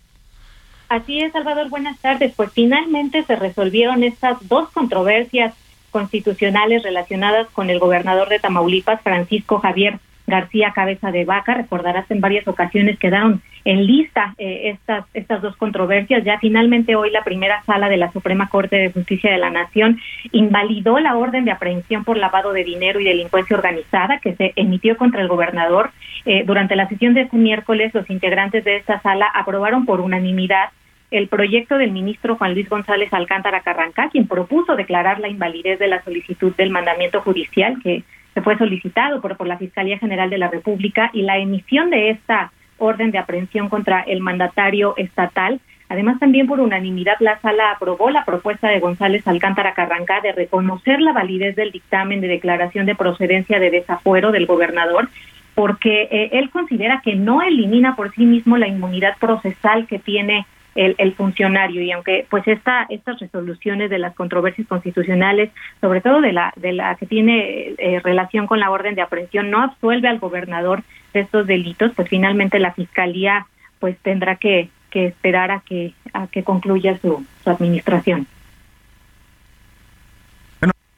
Así es, Salvador, buenas tardes. Pues finalmente se resolvieron estas dos controversias constitucionales relacionadas con el gobernador de Tamaulipas, Francisco Javier García Cabeza de Vaca. Recordarás en varias ocasiones quedaron en lista eh, estas, estas dos controversias. Ya finalmente hoy la primera sala de la Suprema Corte de Justicia de la Nación invalidó la orden de aprehensión por lavado de dinero y delincuencia organizada que se emitió contra el gobernador. Eh, durante la sesión de este miércoles, los integrantes de esta sala aprobaron por unanimidad el proyecto del ministro Juan Luis González Alcántara Carrancá, quien propuso declarar la invalidez de la solicitud del mandamiento judicial que se fue solicitado por, la Fiscalía General de la República y la emisión de esta orden de aprehensión contra el mandatario estatal. Además, también por unanimidad la sala aprobó la propuesta de González Alcántara Carrancá de reconocer la validez del dictamen de declaración de procedencia de desafuero del gobernador porque eh, él considera que no elimina por sí mismo la inmunidad procesal que tiene el, funcionario. Y aunque pues esta estas resoluciones de las controversias constitucionales sobre todo de la de la que tiene eh, relación con la orden de aprehensión no absuelve al gobernador de estos delitos pues finalmente la fiscalía pues tendrá que, que esperar a que a que concluya su, su administración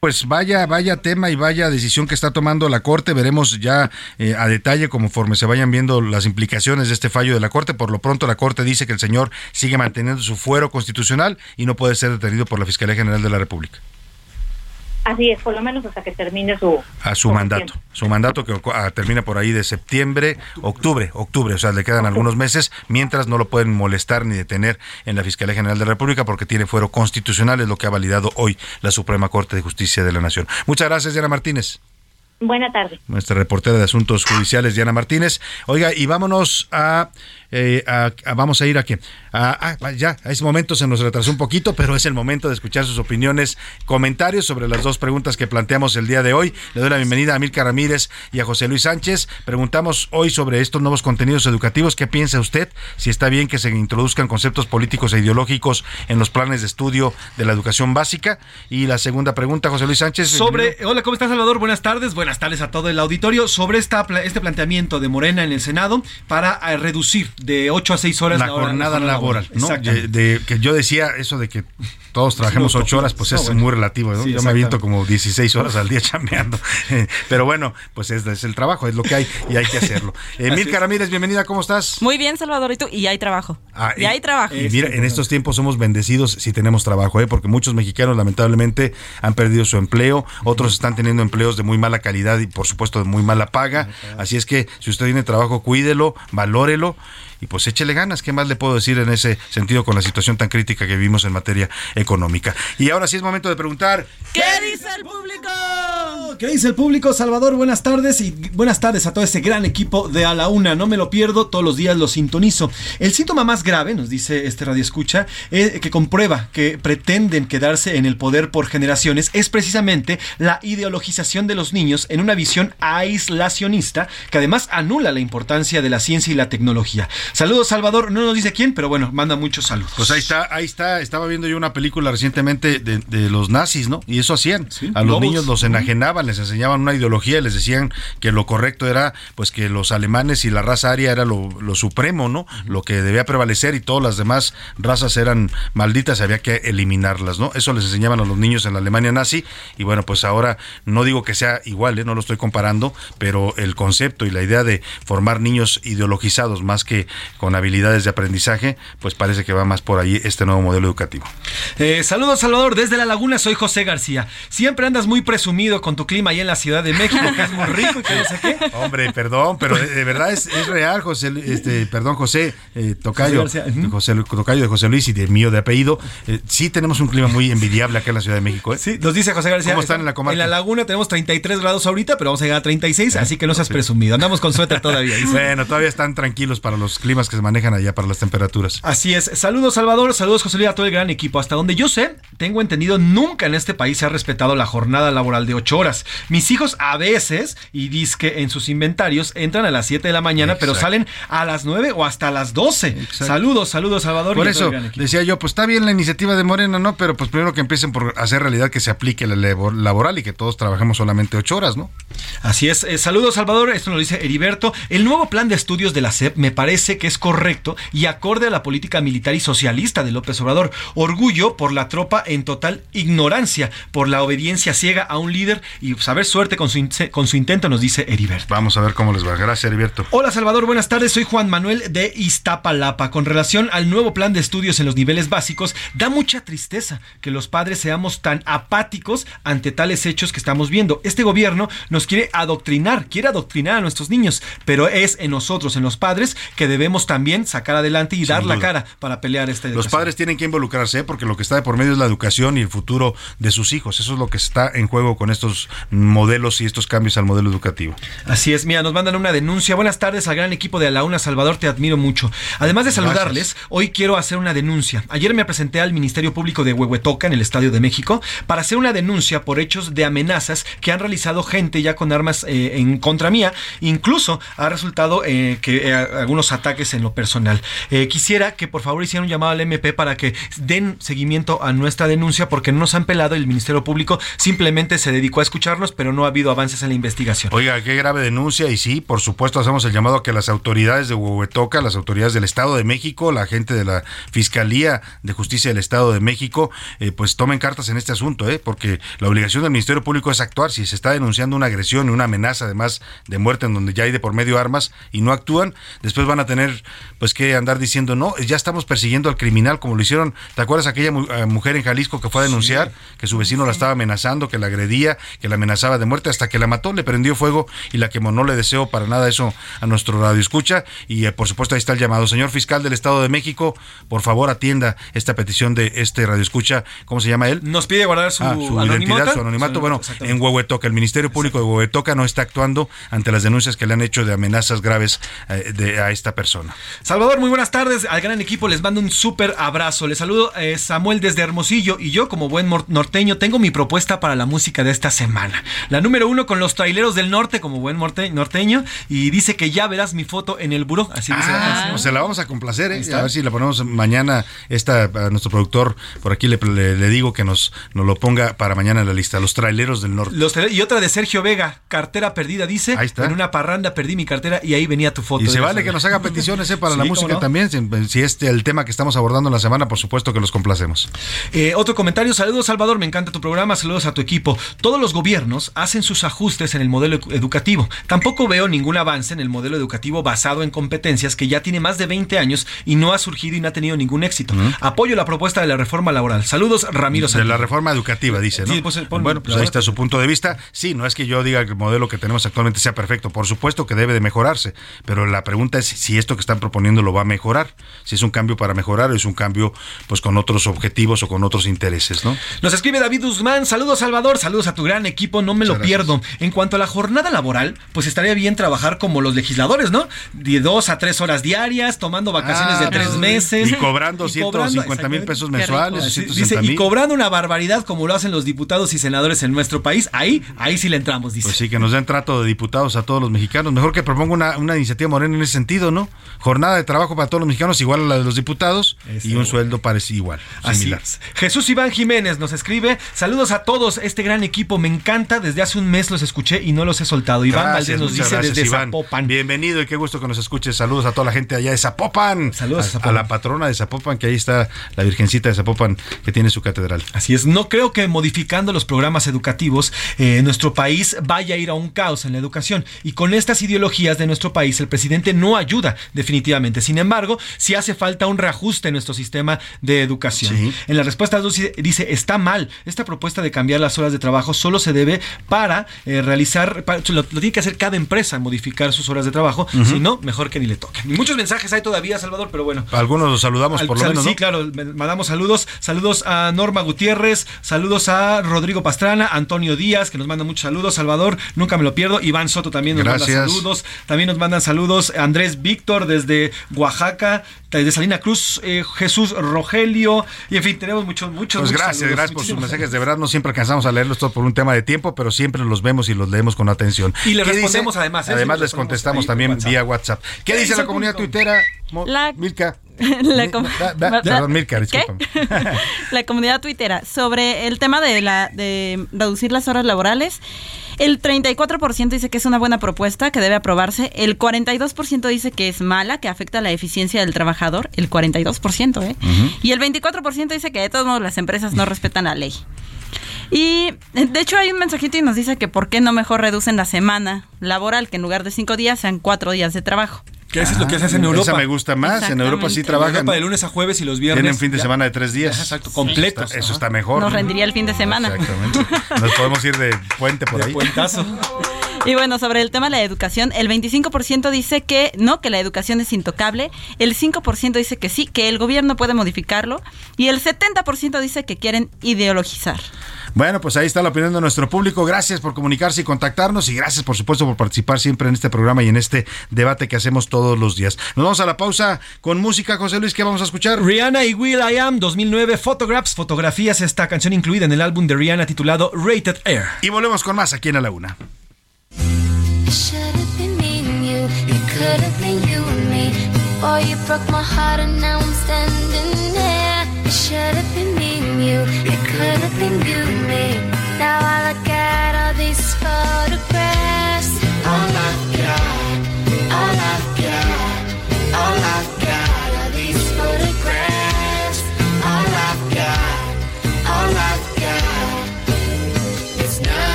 pues vaya, vaya tema y vaya decisión que está tomando la Corte. Veremos ya eh, a detalle conforme se vayan viendo las implicaciones de este fallo de la Corte. Por lo pronto la Corte dice que el señor sigue manteniendo su fuero constitucional y no puede ser detenido por la Fiscalía General de la República. Así es, por lo menos hasta que termine su... A su mandato, su mandato que ah, termina por ahí de septiembre, octubre, octubre, o sea, le quedan algunos meses, mientras no lo pueden molestar ni detener en la Fiscalía General de la República porque tiene fuero constitucional, es lo que ha validado hoy la Suprema Corte de Justicia de la Nación. Muchas gracias, Diana Martínez. Buena tarde. Nuestra reportera de Asuntos Judiciales, Diana Martínez. Oiga, y vámonos a eh, vamos a ir a que ah, ya, a ese momento se nos retrasó un poquito, pero es el momento de escuchar sus opiniones, comentarios sobre las dos preguntas que planteamos el día de hoy. Le doy la bienvenida a Milka Ramírez y a José Luis Sánchez. Preguntamos hoy sobre estos nuevos contenidos educativos. ¿Qué piensa usted? Si está bien que se introduzcan conceptos políticos e ideológicos en los planes de estudio de la educación básica. Y la segunda pregunta, José Luis Sánchez. Sobre, hola, ¿cómo estás, Salvador? Buenas tardes. Buenas tardes a todo el auditorio. Sobre esta, este planteamiento de Morena en el Senado para eh, reducir de 8 a 6 horas la, jornada, laboral. ¿no? De, que yo decía eso de que todos trabajemos 8 horas, pues es muy relativo. ¿no? yo me aviento como 16 horas al día chambeando. Pero bueno, pues es, es, el trabajo, es lo que hay y hay que hacerlo. Eh, Milka Ramírez, bienvenida, ¿cómo estás? Muy bien, Salvador, ¿y tú? Y hay trabajo. Ah, y, hay trabajo. Y mira, en estos tiempos somos bendecidos si tenemos trabajo, ¿eh? porque muchos mexicanos lamentablemente han perdido su empleo, otros están teniendo empleos de muy mala calidad y por supuesto de muy mala paga. Así es que si usted tiene trabajo, cuídelo, valórelo y pues échele ganas. ¿Qué más le puedo decir en ese sentido con la situación tan crítica que vivimos en materia económica? Y ahora sí es momento de preguntar. ¿Qué dice el público? ¿Qué dice el público? Salvador, buenas tardes y buenas tardes a todo ese gran equipo de A la Una. No me lo pierdo, todos los días lo sintonizo. El síntoma más grave, nos dice este radio escucha, eh, que comprueba que pretenden quedarse en el poder por generaciones, es precisamente la ideologización de los niños en una visión aislacionista que además anula la importancia de la ciencia y la tecnología. Saludos, Salvador. No nos dice quién, pero bueno, manda muchos saludos. Pues ahí está, ahí está. Estaba viendo yo una película recientemente de, los nazis, ¿no? Y eso hacían. a los niños los enajenaban, les enseñaban una ideología y les decían que lo correcto era, pues, que los alemanes y la raza aria era lo, supremo, ¿no? Lo que debía prevalecer y todas las demás razas eran malditas, había que eliminarlas, ¿no? Eso les enseñaban a los niños en la Alemania nazi. Y bueno, pues ahora no digo que sea igual, ¿eh? no lo estoy comparando, pero el concepto y la idea de formar niños ideologizados más que con habilidades de aprendizaje, pues parece que va más por ahí este nuevo modelo educativo. Eh, saludos, Salvador. Desde La Laguna soy José García. Siempre andas muy presumido con tu clima ahí en la Ciudad de México, que es muy rico y que no sé qué. Hombre, perdón, pero de, de verdad es, es real, José, este, perdón, José eh, Tocayo, José. José, Tocayo de José Luis y de mío de apellido. Eh, sí tenemos un clima muy envidiable acá en la Ciudad de México. Sí, nos dice José García. ¿Cómo están en la comarca? En la Laguna tenemos 33 grados ahorita, pero vamos a llegar a 36, así que no seas presumido. Andamos con suéter todavía. dice. Bueno, todavía están tranquilos para los climas que se manejan allá, para las temperaturas. Así es. Saludos, Salvador. Saludos, José Luis, a todo el gran equipo. Hasta donde yo sé, tengo entendido, nunca en este país se ha respetado la jornada laboral de 8 horas. Mis hijos a veces, y que en sus inventarios, entran a las 7 de la mañana, pero Exacto. salen a las 9 o hasta las 12. Saludos, saludos, Salvador. Por y eso decía yo, pues está bien la iniciativa de Morena, ¿no? Pero pues primero que empiecen por hacer realidad que se aplique la labor- laboral y que todos trabajemos solamente ocho horas, ¿no? Así es. Eh, saludos, Salvador. Esto nos lo dice Heriberto. El nuevo plan de estudios de la SEP me parece que es correcto y acorde a la política militar y socialista de López Obrador. Orgullo por la tropa en total ignorancia, por la obediencia ciega a un líder y saber suerte con su, con su intento, nos dice Heriberto. Vamos a ver cómo les va. Gracias, Heriberto. Hola Salvador, buenas tardes. Soy Juan Manuel de Iztapalapa. Con relación al nuevo plan de estudios en los niveles básicos, da mucha tristeza que los padres seamos tan apáticos ante tales hechos que estamos viendo. Este gobierno nos quiere adoctrinar, quiere adoctrinar a nuestros niños, pero es en nosotros, en los padres, que debemos también sacar adelante y dar la cara para pelear esta Los padres tienen que involucrarse ¿eh? porque lo que está de por medio es la educación y el futuro de sus hijos. Eso es lo que está en juego con estos modelos y estos cambios al modelo educativo. Así es, mira, nos mandan una denuncia. Buenas tardes al gran equipo de A la Una Salvador, te admiro mucho. Además de saludarles, hoy quiero hacer una denuncia. Ayer me presenté al Ministerio Público de Huehuetoca en el Estadio de México para hacer una denuncia por hechos de amenazas que han realizado gente ya con armas eh, en contra mía. Incluso ha resultado eh, que eh, algunos ataques en lo personal. Eh, quisiera que por favor hicieran un llamado al MP para que den seguimiento a nuestra denuncia porque no nos han pelado y el Ministerio Público simplemente se dedicó a escucharnos, pero no ha habido avances en la investigación. Oiga, qué grave denuncia y sí, por supuesto hacemos el llamado a que las autoridades de Huehuetoca, las autoridades del Estado de México, la gente de la Fiscalía de Justicia del Estado de México, eh, pues tomen cartas en este asunto, ¿eh? porque la obligación del Ministerio Público es actuar. Si se está denunciando una agresión y una amenaza además de muerte en donde ya hay de por medio armas y no actúan, después van a tener pues que andar diciendo, no, ya estamos persiguiendo al criminal como lo hicieron. ¿Te acuerdas aquella mu- eh, mujer en Jalisco que fue a denunciar que su vecino la estaba amenazando, que la agredía, que la amenazaba de muerte hasta que la mató, le prendió fuego y la quemó? No le deseo para nada eso a nuestro radio escucha y eh, por supuesto ahí está el llamado. Señor fiscal del Estado de México, por favor atienda esta petición de este radio escucha. ¿Cómo se llama él? Nos pide guardar su, Ah, su identidad, su anonimato. Bueno, en Huehuetoca, el Ministerio Público de Huehuetoca no está actuando ante las denuncias que le han hecho de amenazas graves eh, de, a esta persona. Salvador, muy buenas tardes. Al gran equipo les mando un súper abrazo. Les saludo eh, Samuel desde Hermosillo y yo como buen norteño tengo mi propuesta para la música de esta semana. La número uno con los traileros del norte como buen norteño y dice que ya verás mi foto en el buró. Así dice la canción. Pues se la vamos a complacer, ¿eh? A ver si la ponemos mañana. Esta, a nuestro productor, por aquí le, le- le digo que nos, nos lo ponga para mañana en la lista. Los traileros del norte. Los y otra de Sergio Vega, cartera perdida, dice. Ahí está. En una parranda perdí mi cartera y ahí venía tu foto. Y se vale que nos haga peticiones ¿eh? para Sí, la música no. también. Si, este el tema que estamos abordando en la semana, por supuesto que los complacemos. Eh, otro comentario, saludos Salvador, me encanta tu programa, saludos a tu equipo. Todos los gobiernos hacen sus ajustes en el modelo edu- educativo. Tampoco veo ningún avance en el modelo educativo basado en competencias que ya tiene más de 20 años y no ha surgido y no ha tenido ningún éxito. Apoyo la propuesta de la reforma laboral. Saludos, Ramiro De la reforma educativa, dice, ¿no? Sí, pues, pon- bueno, pues ahí está su punto de vista. Sí, no es que yo diga que el modelo que tenemos actualmente sea perfecto. Por supuesto que debe de mejorarse. Pero la pregunta es si esto que están proponiendo lo va a mejorar. Si es un cambio para mejorar o es un cambio pues con otros objetivos o con otros intereses, ¿no? Nos escribe David Guzmán, saludos Salvador, saludos a tu gran equipo, no me lo pierdo. En cuanto a la jornada laboral, pues estaría bien trabajar como los legisladores, ¿no? De dos a tres horas diarias, tomando vacaciones Ah, de tres pues, meses. y cobrando 150 mil pesos mensuales, Así, 160 Dice, y cobrando una barbaridad como lo hacen los diputados y senadores en nuestro país, ahí, ahí sí le entramos, dice. Pues sí, que nos den trato de diputados a todos los mexicanos. Mejor que proponga una, una iniciativa morena en ese sentido, ¿no? Jornada de trabajo para todos los mexicanos igual a la de los diputados y un sueldo parecido igual. Así similar. es. Jesús Iván Jiménez nos escribe, saludos a todos, este gran equipo, me encanta, desde hace un mes los escuché y no los he soltado. Iván Gracias, Valdés nos dice gracias, desde Iván. Zapopan. Bienvenido y qué gusto que nos escuches. Saludos a toda la gente allá de Zapopan. Saludos a a, Zapopan. a la patrona de Zapopan, que ahí está la Virgencita de Zapopan, que tiene su catedral. Así es, no creo que modificando los programas educativos eh, nuestro país vaya a ir a un caos en la educación. Y con estas ideologías de nuestro país, el presidente no ayuda, definitivamente. Sin embargo, sí hace falta un reajuste en nuestro sistema de educación. En la respuesta 2 dice, está mal, esta propuesta de cambiar las horas de trabajo solo se debe para eh, realizar, lo, lo, tiene que hacer cada empresa, modificar sus horas de trabajo, si no, mejor que ni le toque. Y muchos mensajes hay todavía, Salvador, pero bueno. Algunos los saludamos por lo menos. Sí, claro, mandamos saludos. Saludos a Norma Gutiérrez, saludos a Rodrigo Pastrana, Antonio Díaz, que nos manda muchos saludos, Salvador, nunca me lo pierdo. Iván Soto también nos manda saludos. También nos mandan saludos Andrés Víctor desde Oaxaca, desde Salina Cruz, eh, Jesús Rogelio, y en fin, tenemos muchos, muchos. Pues gracias, saludos, gracias por sus mensajes. De verdad, no siempre alcanzamos a leerlos todo por un tema de tiempo, pero siempre los vemos y los leemos con atención. Y les respondemos dice? además. ¿eh? Además, les contestamos también WhatsApp. vía WhatsApp. ¿Qué, ¿Qué dice la comunidad tuitera? La... Milka. La, com Perdón, Milka, la comunidad tuitera sobre el tema de la de reducir las horas laborales. El 34% dice que es una buena propuesta, que debe aprobarse. El 42% dice que es mala, que afecta la eficiencia del trabajador. El 42%, ¿eh? Uh -huh. Y el 24% dice que de todos modos las empresas no respetan la ley. Y de hecho hay un mensajito y nos dice que por qué no mejor reducen la semana laboral, que en lugar de cinco días sean cuatro días de trabajo. Que eso es lo que se hace en Europa. Esa me gusta más. En Europa sí trabajan. En Europa de lunes a jueves y los viernes. Tienen fin de semana de tres días. Exacto, completo. Eso, eso está mejor. Nos rendiría el fin de semana. Exactamente. Nos podemos ir de puente por de ahí. Puentazo. Y bueno, sobre el tema de la educación, el 25% dice que no, que la educación es intocable, el 5% dice que sí, que el gobierno puede modificarlo y el 70% dice que quieren ideologizar. Bueno, pues ahí está la opinión de nuestro público. Gracias por comunicarse y contactarnos y gracias, por supuesto, por participar siempre en este programa y en este debate que hacemos todos los días. Nos vamos a la pausa con música, José Luis, ¿qué vamos a escuchar? Rihanna y Will I Am 2009 Photographs, fotografías, esta canción incluida en el álbum de Rihanna titulado Rated Air. Y volvemos con más aquí en A la Una. you. It could have been you, me. Now I look at all these photographs. All I've got, all I've got, all I've got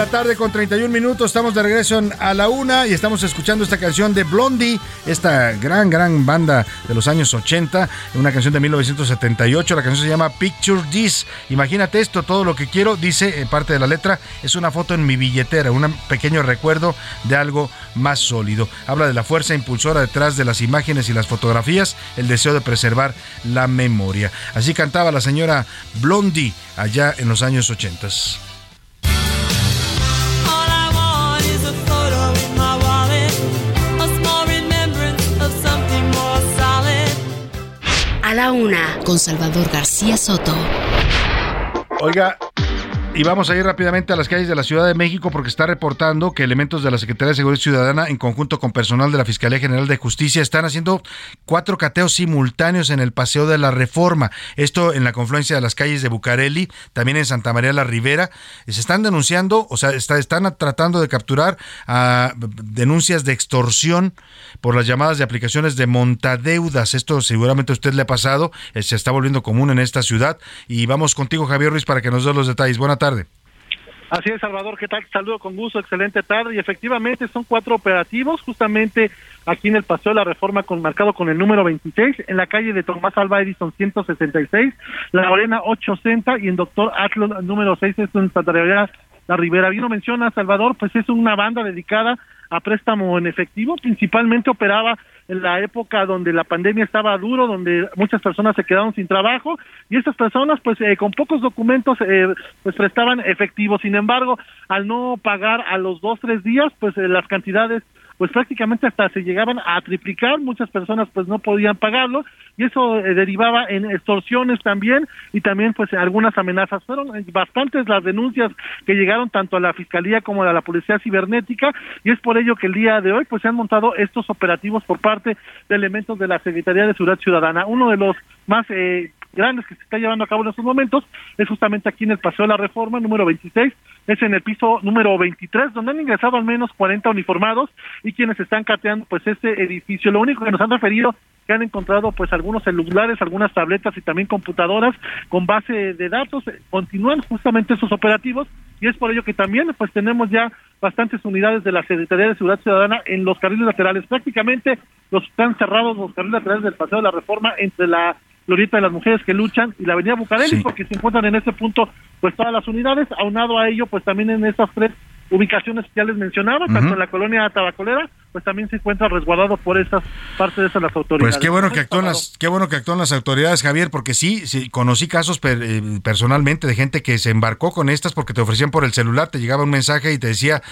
La tarde con 31 minutos. Estamos de regreso a la una y estamos escuchando esta canción de Blondie, esta gran, gran banda de los años 80, una canción de 1978. La canción se llama Picture This. Imagínate esto, todo lo que quiero, dice parte de la letra, es una foto en mi billetera, un pequeño recuerdo de algo más sólido. Habla de la fuerza impulsora detrás de las imágenes y las fotografías, el deseo de preservar la memoria. Así cantaba la señora Blondie allá en los años 80. Una, con Salvador García Soto. Oiga, Y vamos a ir rápidamente a las calles de la Ciudad de México porque está reportando que elementos de la Secretaría de Seguridad Ciudadana en conjunto con personal de la Fiscalía General de Justicia están haciendo cuatro cateos simultáneos en el Paseo de la Reforma. Esto en la confluencia de las calles de Bucareli, también en Santa María la Ribera. Se están denunciando, o sea, está, están tratando de capturar a denuncias de extorsión por las llamadas de aplicaciones de montadeudas. Esto seguramente a usted le ha pasado, eh, se está volviendo común en esta ciudad. Y vamos contigo, Javier Ruiz, para que nos dé los detalles. Buenas tarde. Así es, Salvador, ¿qué tal? Saludo con gusto, excelente tarde. Y efectivamente son cuatro operativos, justamente aquí en el Paseo de la Reforma, con, marcado con el número 26, en la calle de Tomás Alba Edison 166, La Lorena 860 y en Doctor Atlon número 6, es en Santa María La Ribera. Bien lo menciona, Salvador, pues es una banda dedicada a préstamo en efectivo, principalmente operaba en la época donde la pandemia estaba duro, donde muchas personas se quedaron sin trabajo y estas personas pues eh, con pocos documentos eh, pues prestaban efectivo. Sin embargo, al no pagar a los dos, tres días, pues eh, las cantidades pues prácticamente hasta se llegaban a triplicar, muchas personas pues no podían pagarlo y eso eh, derivaba en extorsiones también y también pues algunas amenazas. Fueron eh, bastantes las denuncias que llegaron tanto a la Fiscalía como a la Policía Cibernética y es por ello que el día de hoy pues se han montado estos operativos por parte de elementos de la Secretaría de Seguridad Ciudadana. Uno de los más eh, grandes que se está llevando a cabo en estos momentos es justamente aquí en el Paseo de la Reforma número 26 es en el piso número 23, donde han ingresado al menos 40 uniformados y quienes están cateando pues este edificio. Lo único que nos han referido que han encontrado pues algunos celulares, algunas tabletas y también computadoras con base de datos. Continúan justamente esos operativos y es por ello que también pues tenemos ya bastantes unidades de la Secretaría de Seguridad Ciudadana en los carriles laterales. Prácticamente los están cerrados los carriles laterales del Paseo de la Reforma entre la Glorieta de las Mujeres que Luchan y la Avenida Bucareli, porque se encuentran en ese punto pues todas las unidades, aunado a ello pues también en estas tres ubicaciones que ya les mencionaba, tanto en la colonia Tabacolera pues también se encuentra resguardado por estas partes de esas las autoridades. Pues qué bueno que actúan las, qué bueno que actúan las autoridades, Javier, porque sí, sí conocí casos eh, personalmente de gente que se embarcó con estas porque te ofrecían por el celular, te llegaba un mensaje y te decía,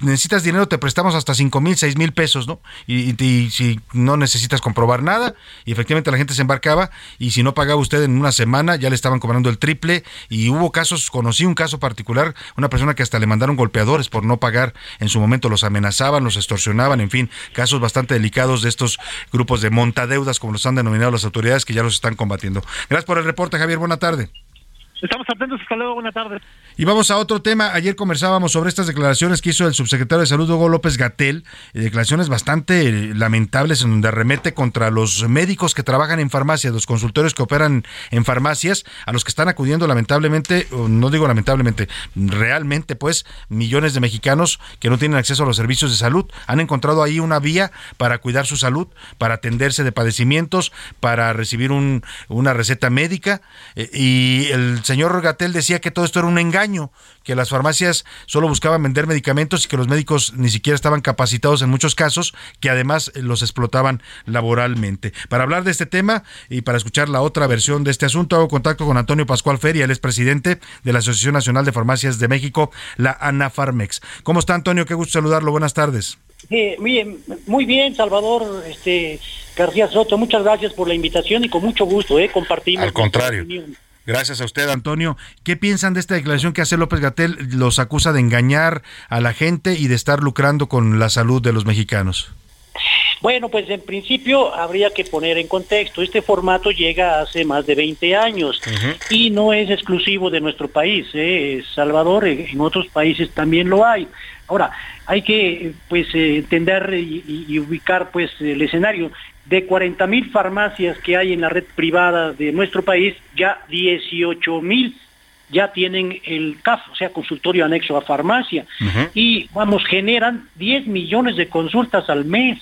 necesitas dinero, te prestamos hasta cinco mil, seis mil pesos, ¿no? Y, si no necesitas comprobar nada, y efectivamente la gente se embarcaba, y si no pagaba usted en una semana, ya le estaban cobrando el triple, y hubo casos, conocí un caso particular, una persona que hasta le mandaron golpeadores por no pagar, en su momento los amenazaban, los extorsionaban, en fin, casos bastante delicados de estos grupos de montadeudas, como los han denominado las autoridades, que ya los están combatiendo. Gracias por el reporte, Javier. Buena tarde. Estamos atentos. Hasta luego. Buena tarde. Y vamos a otro tema. Ayer conversábamos sobre estas declaraciones que hizo el subsecretario de Salud Hugo López Gatel, eh, declaraciones bastante eh, lamentables en donde remete contra los médicos que trabajan en farmacias, los consultorios que operan en farmacias, a los que están acudiendo lamentablemente, no digo lamentablemente, realmente pues millones de mexicanos que no tienen acceso a los servicios de salud. Han encontrado ahí una vía para cuidar su salud, para atenderse de padecimientos, para recibir un, una receta médica eh, y el señor Gatel decía que todo esto era un engaño que las farmacias solo buscaban vender medicamentos y que los médicos ni siquiera estaban capacitados en muchos casos, que además eh, los explotaban laboralmente. Para hablar de este tema y para escuchar la otra versión de este asunto, hago contacto con Antonio Pascual Feria, él es presidente de la Asociación Nacional de Farmacias de México, la ANAFARMEX. ¿Cómo está Antonio? Qué gusto saludarlo. Buenas tardes. muy bien, Salvador este, García Soto. Muchas gracias por la invitación y con mucho gusto eh, compartimos. Al contrario. Gracias a usted, Antonio. ¿Qué piensan de esta declaración que hace López Gatel? Los acusa de engañar a la gente y de estar lucrando con la salud de los mexicanos. Bueno, pues en principio habría que poner en contexto, este formato llega hace más de 20 años y no es exclusivo de nuestro país, ¿eh? Salvador, en otros países también lo hay. Ahora, hay que pues eh, entender y, y, ubicar pues el escenario de 40 mil farmacias que hay en la red privada de nuestro país, ya 18 mil ya tienen el CAF, o sea, consultorio anexo a farmacia, y vamos, generan 10 millones de consultas al mes.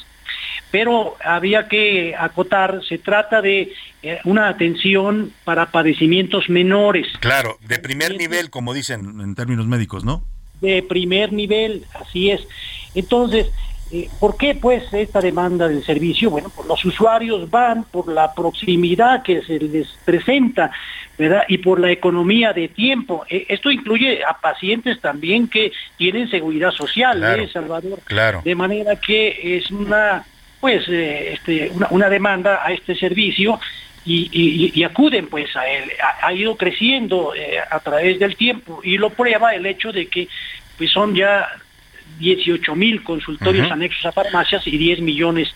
Pero había que acotar, se trata de eh, una atención para padecimientos menores. Claro, de primer nivel, como dicen en términos médicos, ¿no? De primer nivel, así es. Entonces, eh, ¿Por qué pues esta demanda del servicio? Bueno, pues los usuarios van por la proximidad que se les presenta, ¿verdad? Y por la economía de tiempo. Eh, esto incluye a pacientes también que tienen seguridad social, ¿eh, Salvador? Claro. De manera que es una, pues, este, una, una demanda a este servicio y, y- y acuden pues a él. Ha, ha ido creciendo eh, a través del tiempo y lo prueba el hecho de que pues son ya 18 mil consultorios anexos a farmacias y 10 millones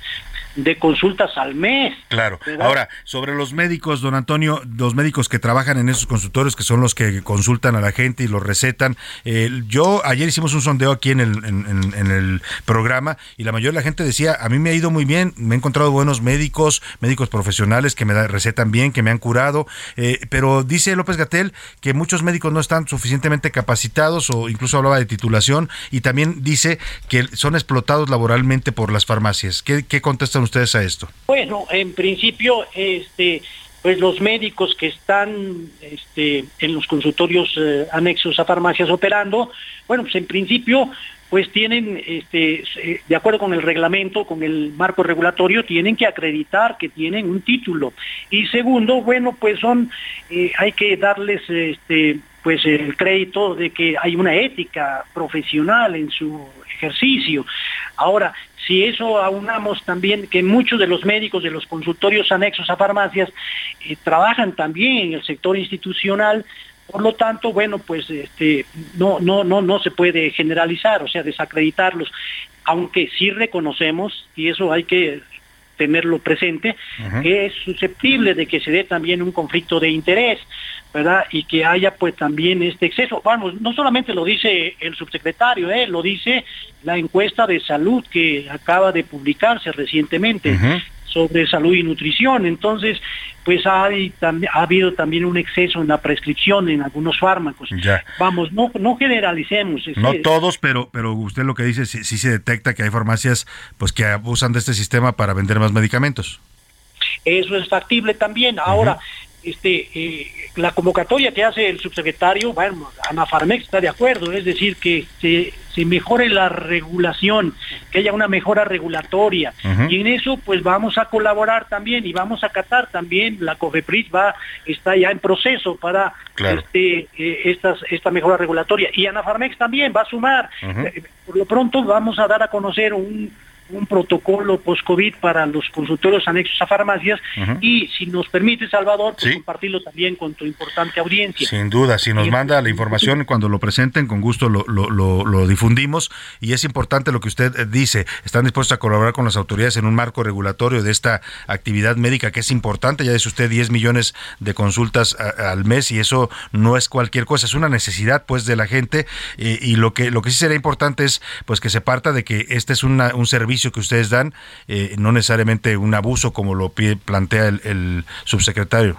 de consultas al mes. Claro. ¿verdad? Ahora, sobre los médicos, don Antonio, los médicos que trabajan en esos consultorios, que son los que consultan a la gente y los recetan. eh, yo ayer hicimos un sondeo aquí en el, en, en- en el programa y la mayoría de la gente decía, a mí me ha ido muy bien, me he encontrado buenos médicos, médicos profesionales que me da- recetan bien, que me han curado, eh, pero dice López Gatel que muchos médicos no están suficientemente capacitados o incluso hablaba de titulación y también dice que son explotados laboralmente por las farmacias. ¿Qué, qué ustedes a esto? Bueno, en principio, este, pues los médicos que están este, en los consultorios eh, anexos a farmacias operando, bueno, pues en principio, pues tienen, este, de acuerdo con el reglamento, con el marco regulatorio, tienen que acreditar que tienen un título. Y segundo, bueno, pues son, eh, hay que darles, este, pues el crédito de que hay una ética profesional en su ejercicio. Ahora, si eso aunamos también que muchos de los médicos de los consultorios anexos a farmacias eh, trabajan también en el sector institucional, por lo tanto, bueno, pues este no no no no se puede generalizar, o sea, desacreditarlos, aunque sí reconocemos y eso hay que tenerlo presente, que es susceptible de que se dé también un conflicto de interés, ¿verdad? Y que haya pues también este exceso. Vamos, no solamente lo dice el subsecretario, ¿eh? lo dice la encuesta de salud que acaba de publicarse recientemente sobre salud y nutrición. Entonces, pues hay, ha habido también un exceso en la prescripción en algunos fármacos. Ya. Vamos, no, no generalicemos. No todos, pero, pero usted lo que dice, sí, sí se detecta que hay farmacias pues que abusan de este sistema para vender más medicamentos. Eso es factible también. Ahora, este, eh, la convocatoria que hace el subsecretario, bueno, Anafarmex está de acuerdo, es decir, que se, se mejore la regulación, que haya una mejora regulatoria. Y en eso, pues vamos a colaborar también y vamos a acatar también, la COFEPRIS va, está ya en proceso para Claro. este, eh, estas, esta mejora regulatoria. Y Anafarmex también va a sumar. Eh, por lo pronto vamos a dar a conocer un, un protocolo post-COVID para los consultorios anexos a farmacias y si nos permite, Salvador, pues compartirlo también con tu importante audiencia. Sin duda, si nos manda la información cuando lo presenten, con gusto lo, lo- lo- lo difundimos. Y es importante lo que usted eh, dice, están dispuestos a colaborar con las autoridades en un marco regulatorio de esta actividad médica que es importante. Ya dice usted 10 millones de consultas a- al mes y eso no es cualquier cosa, es una necesidad pues de la gente. y lo que, lo que sí sería importante es pues que se parta de que este es una- un servicio que ustedes dan, eh, no necesariamente un abuso como lo pide- plantea el- el subsecretario.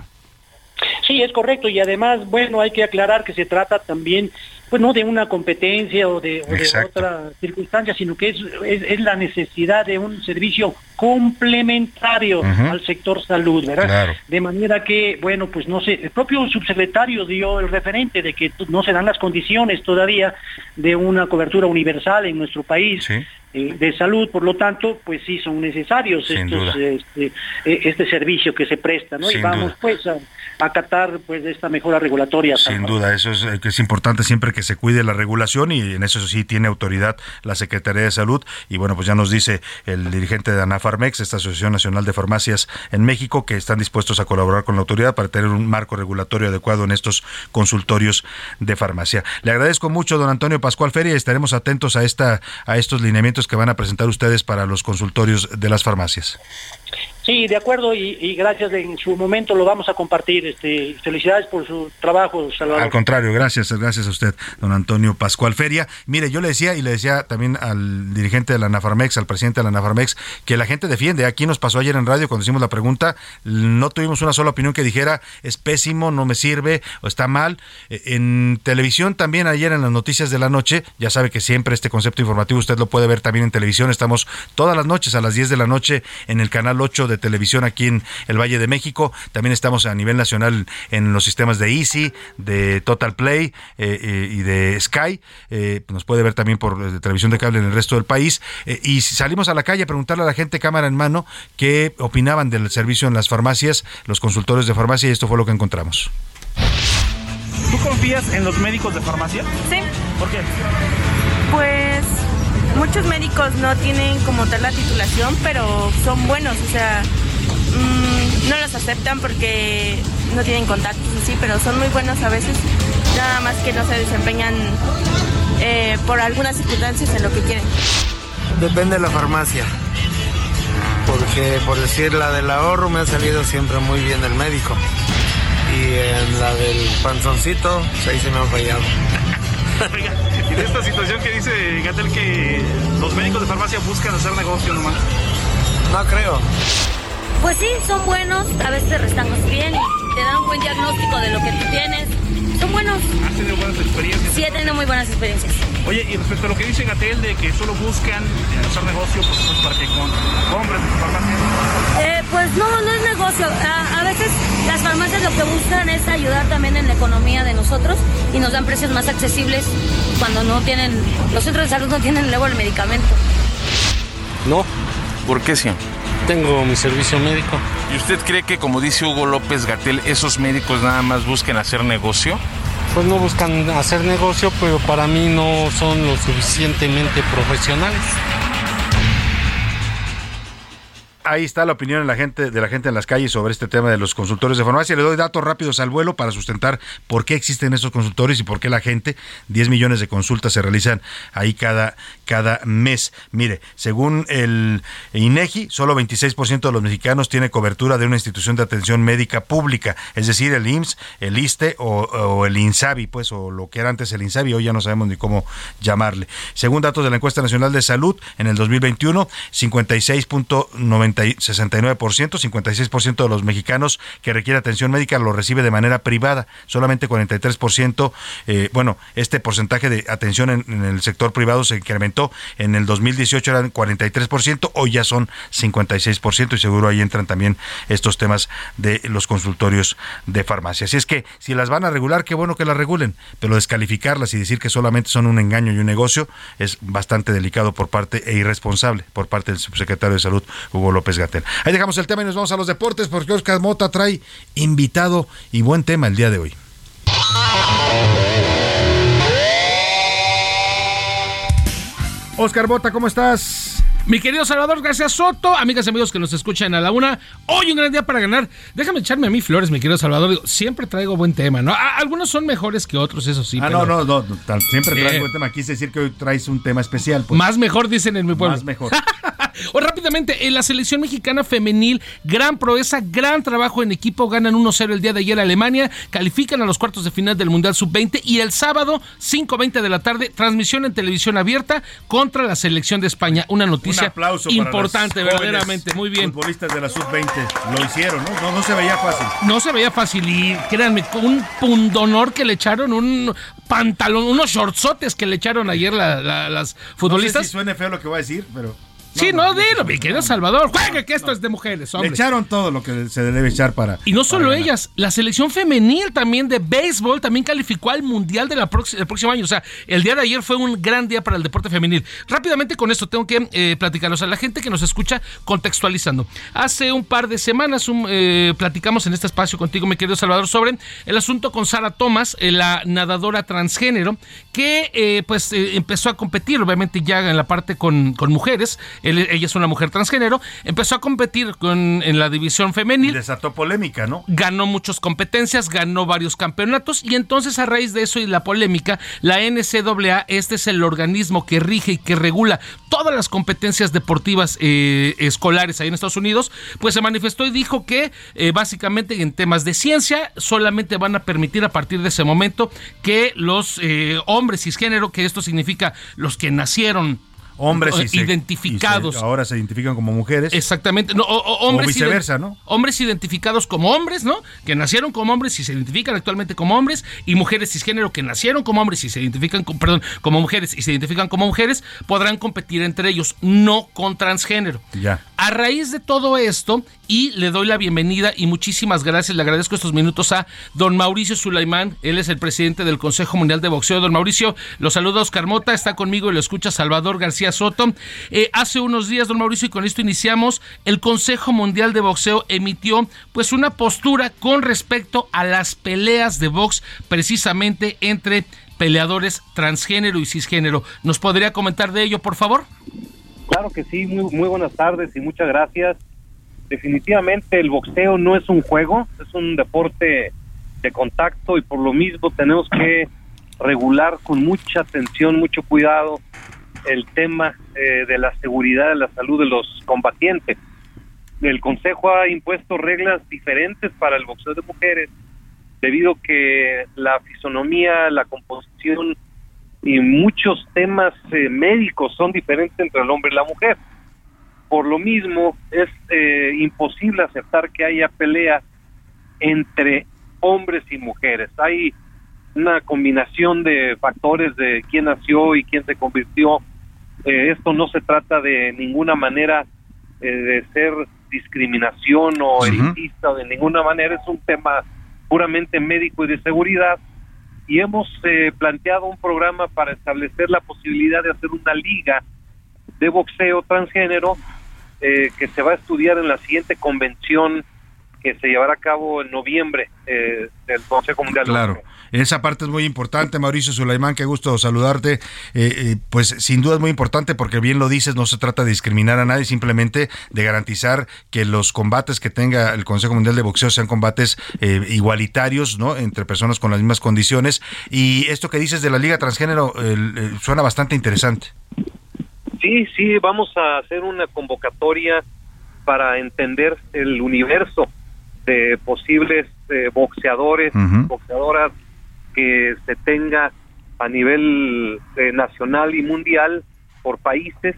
Sí, es correcto y además, bueno, hay que aclarar que se trata también, pues no de una competencia o de, o de otra circunstancia, sino que es, es, es la necesidad de un servicio complementario al sector salud, ¿verdad? Claro. De manera que, bueno, pues no sé, el propio subsecretario dio el referente de que no se dan las condiciones todavía de una cobertura universal en nuestro país. Eh, de salud, por lo tanto, pues sí son necesarios Sin estos, este, eh, este servicio que se presta, ¿no? y vamos duda. pues a acatar pues esta mejora regulatoria. Sin duda, eso es, eh, que es importante siempre que se cuide la regulación y en eso sí tiene autoridad la Secretaría de Salud. Y bueno, pues ya nos dice el dirigente de Anafarmex, esta Asociación Nacional de Farmacias en México, que están dispuestos a colaborar con la autoridad para tener un marco regulatorio adecuado en estos consultorios de farmacia. Le agradezco mucho, don Antonio Pascual Feria, y estaremos atentos a, esta, a estos lineamientos que van a presentar ustedes para los consultorios de las farmacias. Sí, de acuerdo y, y gracias. En su momento lo vamos a compartir. Este, felicidades por su trabajo, Salvador. Al contrario, gracias, gracias a usted, don Antonio Pascual Feria. Mire, yo le decía y le decía también al dirigente de la Nafarmex, al presidente de la Nafarmex, que la gente defiende. Aquí nos pasó ayer en radio cuando hicimos la pregunta, no tuvimos una sola opinión que dijera es pésimo, no me sirve o está mal. Eh, En televisión también ayer en las noticias de la noche, ya sabe que siempre este concepto informativo usted lo puede ver también en televisión. Estamos todas las noches a las 10 de la noche en el canal 8 de televisión aquí en el Valle de México. También estamos a nivel nacional en los sistemas de Easy, de Total Play eh, eh, y de Sky. Eh, nos puede ver también por televisión de cable en el resto del país. Eh, y si salimos a la calle a preguntarle a la gente cámara en mano qué opinaban del servicio en las farmacias, los consultores de farmacia, y esto fue lo que encontramos. ¿Tú confías en los médicos de farmacia? Sí, ¿Por qué? pues muchos médicos no tienen como tal la titulación, pero son buenos, o sea, mm, no los aceptan porque no tienen contactos así, pero son muy buenos a veces, nada más que no se desempeñan eh, por algunas circunstancias en lo que quieren. Depende de la farmacia. Porque por decir la del ahorro me ha salido siempre muy bien el médico. Y en la del panzoncito, pues ahí se me han fallado. Oiga, y de esta situación que dice Gatel que los médicos de farmacia buscan hacer negocio nomás. No creo. Pues sí, son buenos, a veces te restamos bien y te dan un buen diagnóstico de lo que tú tienes. Son buenos. ¿Has tenido buenas experiencias? Sí, he tenido muy buenas experiencias. Oye, y respecto a lo que dice Gatel de que solo buscan hacer negocio, pues, pues, para que con compren farmacia. Eh, pues no, no es negocio. A, a veces las farmacias lo que buscan es ayudar también en la economía de nosotros y nos dan precios más accesibles cuando no tienen, los centros de salud no tienen luego el medicamento. No. ¿Por qué sí? Tengo mi servicio médico. ¿Y usted cree que, como dice Hugo López Gatel, esos médicos nada más busquen hacer negocio? Pues no buscan hacer negocio, pero para mí no son lo suficientemente profesionales. Ahí está la opinión de la gente de la gente en las calles sobre este tema de los consultores de farmacia. Le doy datos rápidos al vuelo para sustentar por qué existen estos consultores y por qué la gente, 10 millones de consultas se realizan ahí cada, cada mes. Mire, según el INEGI, solo 26% de los mexicanos tiene cobertura de una institución de atención médica pública, es decir, el IMSS, el ISTE o, el INSABI, pues, o lo que era antes el INSABI, hoy ya no sabemos ni cómo llamarle. Según datos de la encuesta nacional de salud, en el 2021, 56.90 69%, 56% de los mexicanos que requiere atención médica lo recibe de manera privada, solamente 43%, eh, bueno, este porcentaje de atención en, en, el sector privado se incrementó, en el 2018 eran 43%, hoy ya son 56% y seguro ahí entran también estos temas de los consultorios de farmacia. Así es que si las van a regular, qué bueno que las regulen, pero descalificarlas y decir que solamente son un engaño y un negocio es bastante delicado por parte e irresponsable por parte del subsecretario de Salud, Hugo López Gatel. Ahí dejamos el tema y nos vamos a los deportes porque Oscar Mota trae invitado y buen tema el día de hoy. Oscar Mota, ¿cómo estás? Mi querido Salvador García Soto, amigas y amigos que nos escuchan a la una, hoy un gran día para ganar. Déjame echarme a mí flores, mi querido Salvador. Digo, siempre traigo buen tema, ¿no? A- algunos son mejores que otros, eso sí. Ah, pero- no, no, no, siempre traes buen tema. Quise decir que hoy traes un tema especial. pues. Más mejor, dicen en mi pueblo. Más mejor. O rápidamente, en la selección mexicana femenil, gran proeza, gran trabajo en equipo, ganan 1-0 el día de ayer a Alemania, califican a los cuartos de final del Mundial Sub-20 y el sábado, 5.20 de la tarde, transmisión en televisión abierta contra la selección de España. Una Un noticia importante, verdaderamente, muy bien. Futbolistas de la sub-20 lo hicieron, ¿no? ¿no? No se veía fácil. No se veía fácil y créanme, con un pundonor que le echaron, un pantalón, unos shortsotes que le echaron ayer la- la- las No futbolistas. sé si suene feo lo que voy a decir, pero. Sí, no, dilo, mi querido Salvador. Juegue que esto es de mujeres, Le hombre. echaron todo lo que se debe echar para. Y no solo ellas, la selección femenil también de béisbol también calificó al Mundial del próximo año. O sea, el día de ayer fue un gran día para el deporte femenil. Rápidamente con esto tengo que eh, platicarlos a la gente que nos escucha contextualizando. Hace un par de semanas un, eh, platicamos en este espacio contigo, mi querido Salvador, sobre el asunto con Sara Thomas, eh, la nadadora transgénero, que eh, pues eh, empezó a competir, obviamente ya en la parte con, con mujeres. Él- ella es una mujer transgénero. Empezó a competir con, en la división femenil Desató polémica, ¿no? ganó muchas competencias, ganó varios campeonatos y entonces a raíz de eso y la polémica, la NCAA, este es el organismo que rige y que regula todas las competencias deportivas eh, escolares ahí en Estados Unidos, pues se manifestó y dijo que eh, básicamente en temas de ciencia solamente van a permitir a partir de ese momento que los eh, hombres cisgénero, que esto significa los que nacieron Hombres y identificados y se- ahora se identifican como mujeres. Exactamente. No, o, o hombres O viceversa, ¿no? Hombres identificados como hombres, ¿no? Que nacieron como hombres y se identifican actualmente como hombres. Y mujeres cisgénero que nacieron como hombres y se identifican, con- perdón, como mujeres y se identifican como mujeres, podrán competir entre ellos, no con transgénero. Ya. A raíz de todo esto, y le doy la bienvenida y muchísimas gracias, le agradezco estos minutos a don Mauricio Sulaimán, él es el presidente del Consejo Mundial de Boxeo. Don Mauricio, lo saluda Oscar Mota, está conmigo y lo escucha Salvador García Soto. Eh, hace unos días, don Mauricio, y con esto iniciamos, el Consejo Mundial de Boxeo emitió pues una postura con respecto a las peleas de box precisamente entre peleadores transgénero y cisgénero. ¿Nos podría comentar de ello, por favor? Claro que sí, muy, muy buenas tardes y muchas gracias. Definitivamente el boxeo no es un juego, es un deporte de contacto y por lo mismo tenemos que regular con mucha atención, mucho cuidado el tema eh, de la seguridad, de la salud de los combatientes. El Consejo ha impuesto reglas diferentes para el boxeo de mujeres debido que la fisonomía, la composición y muchos temas eh, médicos son diferentes entre el hombre y la mujer. Por lo mismo, es eh, imposible aceptar que haya pelea entre hombres y mujeres. Hay una combinación de factores de quién nació y quién se convirtió. Eh, esto no se trata de ninguna manera de ser discriminación o elitista, de ninguna manera es un tema puramente médico y de seguridad y hemos eh, planteado un programa para establecer la posibilidad de hacer una liga de boxeo transgénero eh, que se va a estudiar en la siguiente convención que se llevará a cabo en noviembre eh, del Consejo Mundial. Claro, esa parte es muy importante, Mauricio Sulaimán, qué gusto saludarte. Eh, eh, pues sin duda es muy importante porque bien lo dices, no se trata de discriminar a nadie, simplemente de garantizar que los combates que tenga el Consejo Mundial de Boxeo sean combates igualitarios, ¿no? Entre personas con las mismas condiciones. Y esto que dices de la Liga Transgénero suena bastante interesante. Sí, sí, vamos a hacer una convocatoria para entender el universo de posibles eh, boxeadores, boxeadoras que se tenga a nivel eh, nacional y mundial por países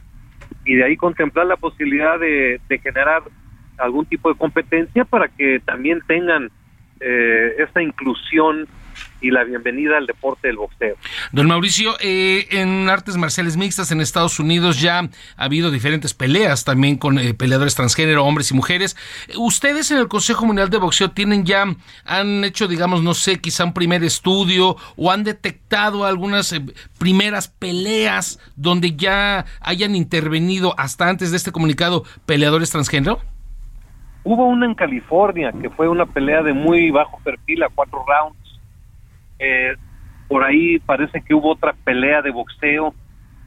y de ahí contemplar la posibilidad de, generar algún tipo de competencia para que también tengan eh, esta inclusión y la bienvenida al deporte del boxeo. Don Mauricio, eh, en artes marciales mixtas en Estados Unidos ya ha habido diferentes peleas también con eh, peleadores transgénero, hombres y mujeres. ¿Ustedes en el Consejo Mundial de Boxeo tienen ya, han hecho, digamos, no sé, quizá un primer estudio o han detectado algunas eh, primeras peleas donde ya hayan intervenido hasta antes de este comunicado peleadores transgénero? Hubo una en California que fue una pelea de muy bajo perfil a cuatro rounds eh, por ahí parece que hubo otra pelea de boxeo.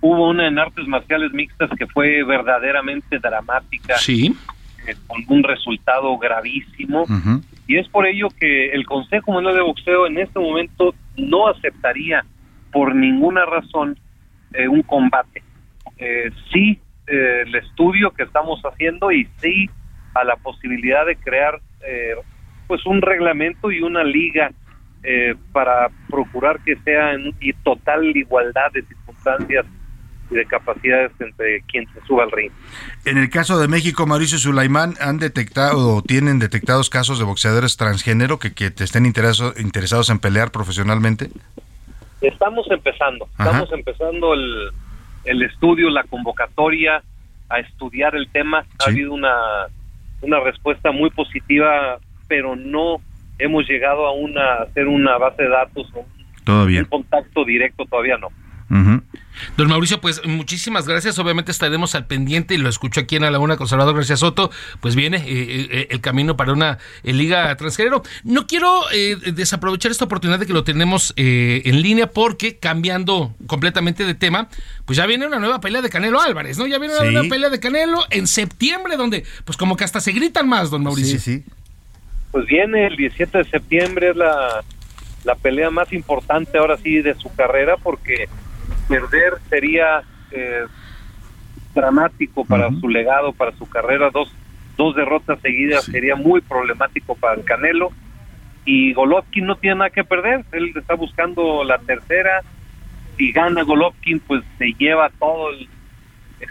Hubo una en artes marciales mixtas que fue verdaderamente dramática. Sí. Eh, con un resultado gravísimo. Y es por ello que el Consejo Mundial de Boxeo en este momento no aceptaría por ninguna razón eh, un combate. Eh, sí, el estudio que estamos haciendo y sí a la posibilidad de crear pues un reglamento y una liga eh, para procurar que sea en total igualdad de circunstancias y de capacidades entre quien se suba al ring. En el caso de México, Mauricio Sulaimán, ¿han detectado o tienen detectados casos de boxeadores transgénero que, que te estén interesados en pelear profesionalmente? Estamos empezando, estamos empezando el, el, estudio, la convocatoria a estudiar el tema. Ha habido una, una respuesta muy positiva, pero no hemos llegado a una hacer una base de datos o un contacto directo todavía no. Don Mauricio, pues muchísimas gracias. Obviamente estaremos al pendiente y lo escucho aquí en la Laguna Conservador García Soto. Pues viene eh, eh, el camino para una eh, liga transgénero. No quiero desaprovechar esta oportunidad de que lo tenemos en línea porque cambiando completamente de tema, pues ya viene una nueva pelea de Canelo Álvarez, ¿no? Ya viene una nueva pelea de Canelo en septiembre donde pues como que hasta se gritan más, don Mauricio. Sí, sí pues viene el 17 de septiembre, es la, la pelea más importante ahora sí de su carrera, porque perder sería eh, dramático para su legado, para su carrera. Dos, dos derrotas seguidas sería muy problemático para el Canelo. Y Golovkin no tiene nada que perder, él está buscando la tercera. Si gana Golovkin, pues se lleva todo el, el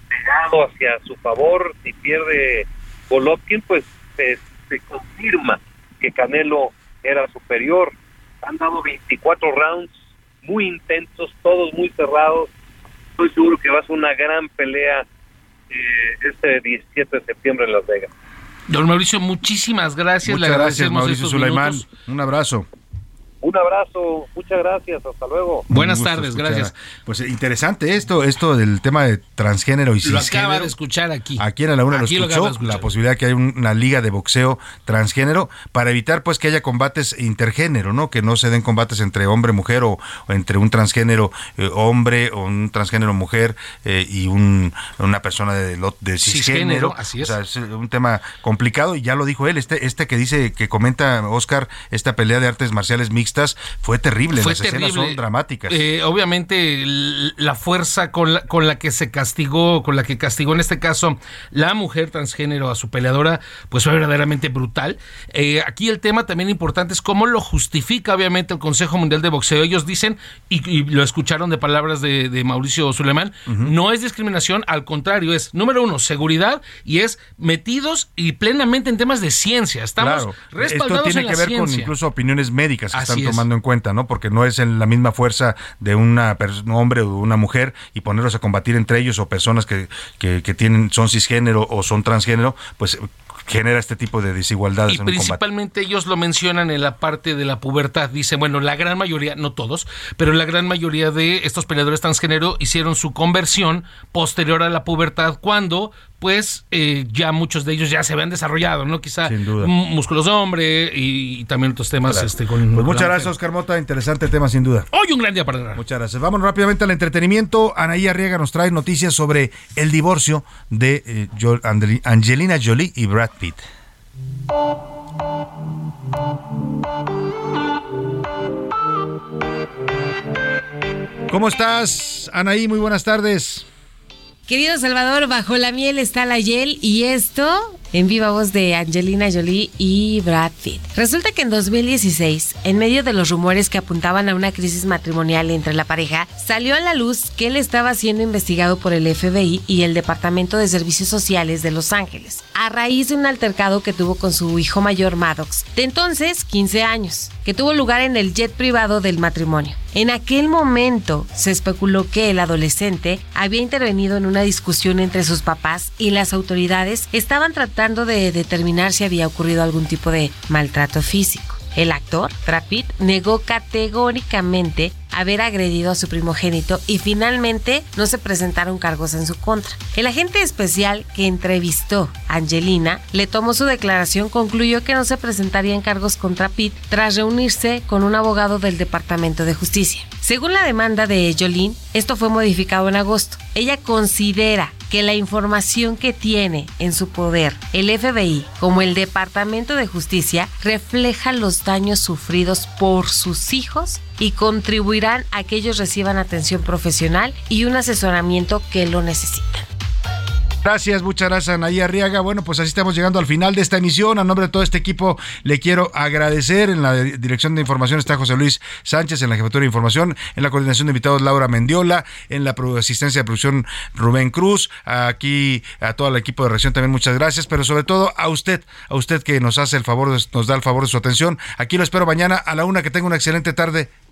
hacia su favor. Si pierde Golovkin, pues se, se confirma que Canelo era superior. Han dado 24 rounds muy intensos, todos muy cerrados. Estoy seguro que va a ser una gran pelea eh, este 17 de septiembre en Las Vegas. Don Mauricio, muchísimas gracias. Muchas gracias, Mauricio Sulaimán. Un abrazo. Un abrazo, muchas gracias, hasta luego. Buenas tardes, escuchar. gracias. Pues interesante esto, esto del tema de transgénero y Lo acaba cisgénero. de escuchar aquí. Aquí en la Luna lo Aquí lo escuchó, la posibilidad de que haya un- una liga de boxeo transgénero para evitar pues que haya combates intergénero, ¿no? Que no se den combates entre hombre mujer o, o entre un transgénero eh, hombre o un transgénero mujer eh, y un, una persona de, de cisgénero. Cisgénero, así es. O sea, es un tema complicado y ya lo dijo él, este este que dice que comenta Oscar esta pelea de artes marciales mixtas fue terrible, Fue las terrible. escenas son dramáticas. Eh, obviamente la fuerza con la, con la que se castigó, con la que castigó en este caso la mujer transgénero a su peleadora, pues fue verdaderamente brutal. Eh, aquí el tema también importante es cómo lo justifica obviamente el Consejo Mundial de Boxeo. Ellos dicen, y, y lo escucharon de palabras de, de Mauricio Suleiman, no es discriminación, al contrario, es número uno, seguridad y es metidos y plenamente en temas de ciencia. Estamos Claro, esto respaldados tiene en que la ver con incluso opiniones médicas que Así están es. tomando en cuenta, ¿no? Porque no es en la misma fuerza de una un hombre o de una mujer y ponerlos a combatir entre ellos o personas que, que, que tienen son cisgénero o son transgénero, pues genera este tipo de desigualdades Y en un combate. principalmente ellos lo mencionan en la parte de la pubertad. Dicen, bueno, la gran mayoría, no todos, pero la gran mayoría de estos peleadores transgénero hicieron su conversión posterior a la pubertad cuando pues eh, ya muchos de ellos ya se habían desarrollado, ¿no? Quizá Sin duda. m- músculos de hombre y, y también otros temas. Claro. Este, con, Pues muchas gracias, Oscar Mota. Interesante tema, sin duda. Hoy un gran día para ganar. Muchas gracias. Vamos rápidamente al entretenimiento. Anaí Arriaga nos trae noticias sobre el divorcio de eh, Angelina Jolie y Brad Pitt. ¿Cómo estás, Anaí? Muy buenas tardes. Querido Salvador, bajo la miel está la hiel y esto en viva voz de Angelina Jolie y Brad Pitt. Resulta que en 2016, en medio de los rumores que apuntaban a una crisis matrimonial entre la pareja, salió a la luz que él estaba siendo investigado por el FBI y el Departamento de Servicios Sociales de Los Ángeles, a raíz de un altercado que tuvo con su hijo mayor Maddox, de entonces 15 años, que tuvo lugar en el jet privado del matrimonio. En aquel momento se especuló que el adolescente había intervenido en una discusión entre sus papás y las autoridades estaban tratando de determinar si había ocurrido algún tipo de maltrato físico. El actor, Brad Pitt, negó categóricamente haber agredido a su primogénito y finalmente no se presentaron cargos en su contra. El agente especial que entrevistó a Angelina le tomó su declaración, concluyó que no se presentarían cargos contra Pitt tras reunirse con un abogado del Departamento de Justicia. Según la demanda de Jolene, esto fue modificado en agosto. Ella considera que la información que tiene en su poder el FBI como el Departamento de Justicia refleja los daños sufridos por sus hijos y contribuirán a que ellos reciban atención profesional y un asesoramiento que lo necesitan. Gracias, muchas gracias, Anaí Arriaga. Bueno, pues así estamos llegando al final de esta emisión. A nombre de todo este equipo, le quiero agradecer. En la di- dirección de información está José Luis Sánchez, en la jefatura de información, en la coordinación de invitados Laura Mendiola, en la asistencia de producción Rubén Cruz. Aquí a todo el equipo de reacción también muchas gracias, pero sobre todo a usted, a usted que nos hace el favor, nos da el favor de su atención. Aquí lo espero mañana a la una. Que tenga una excelente tarde.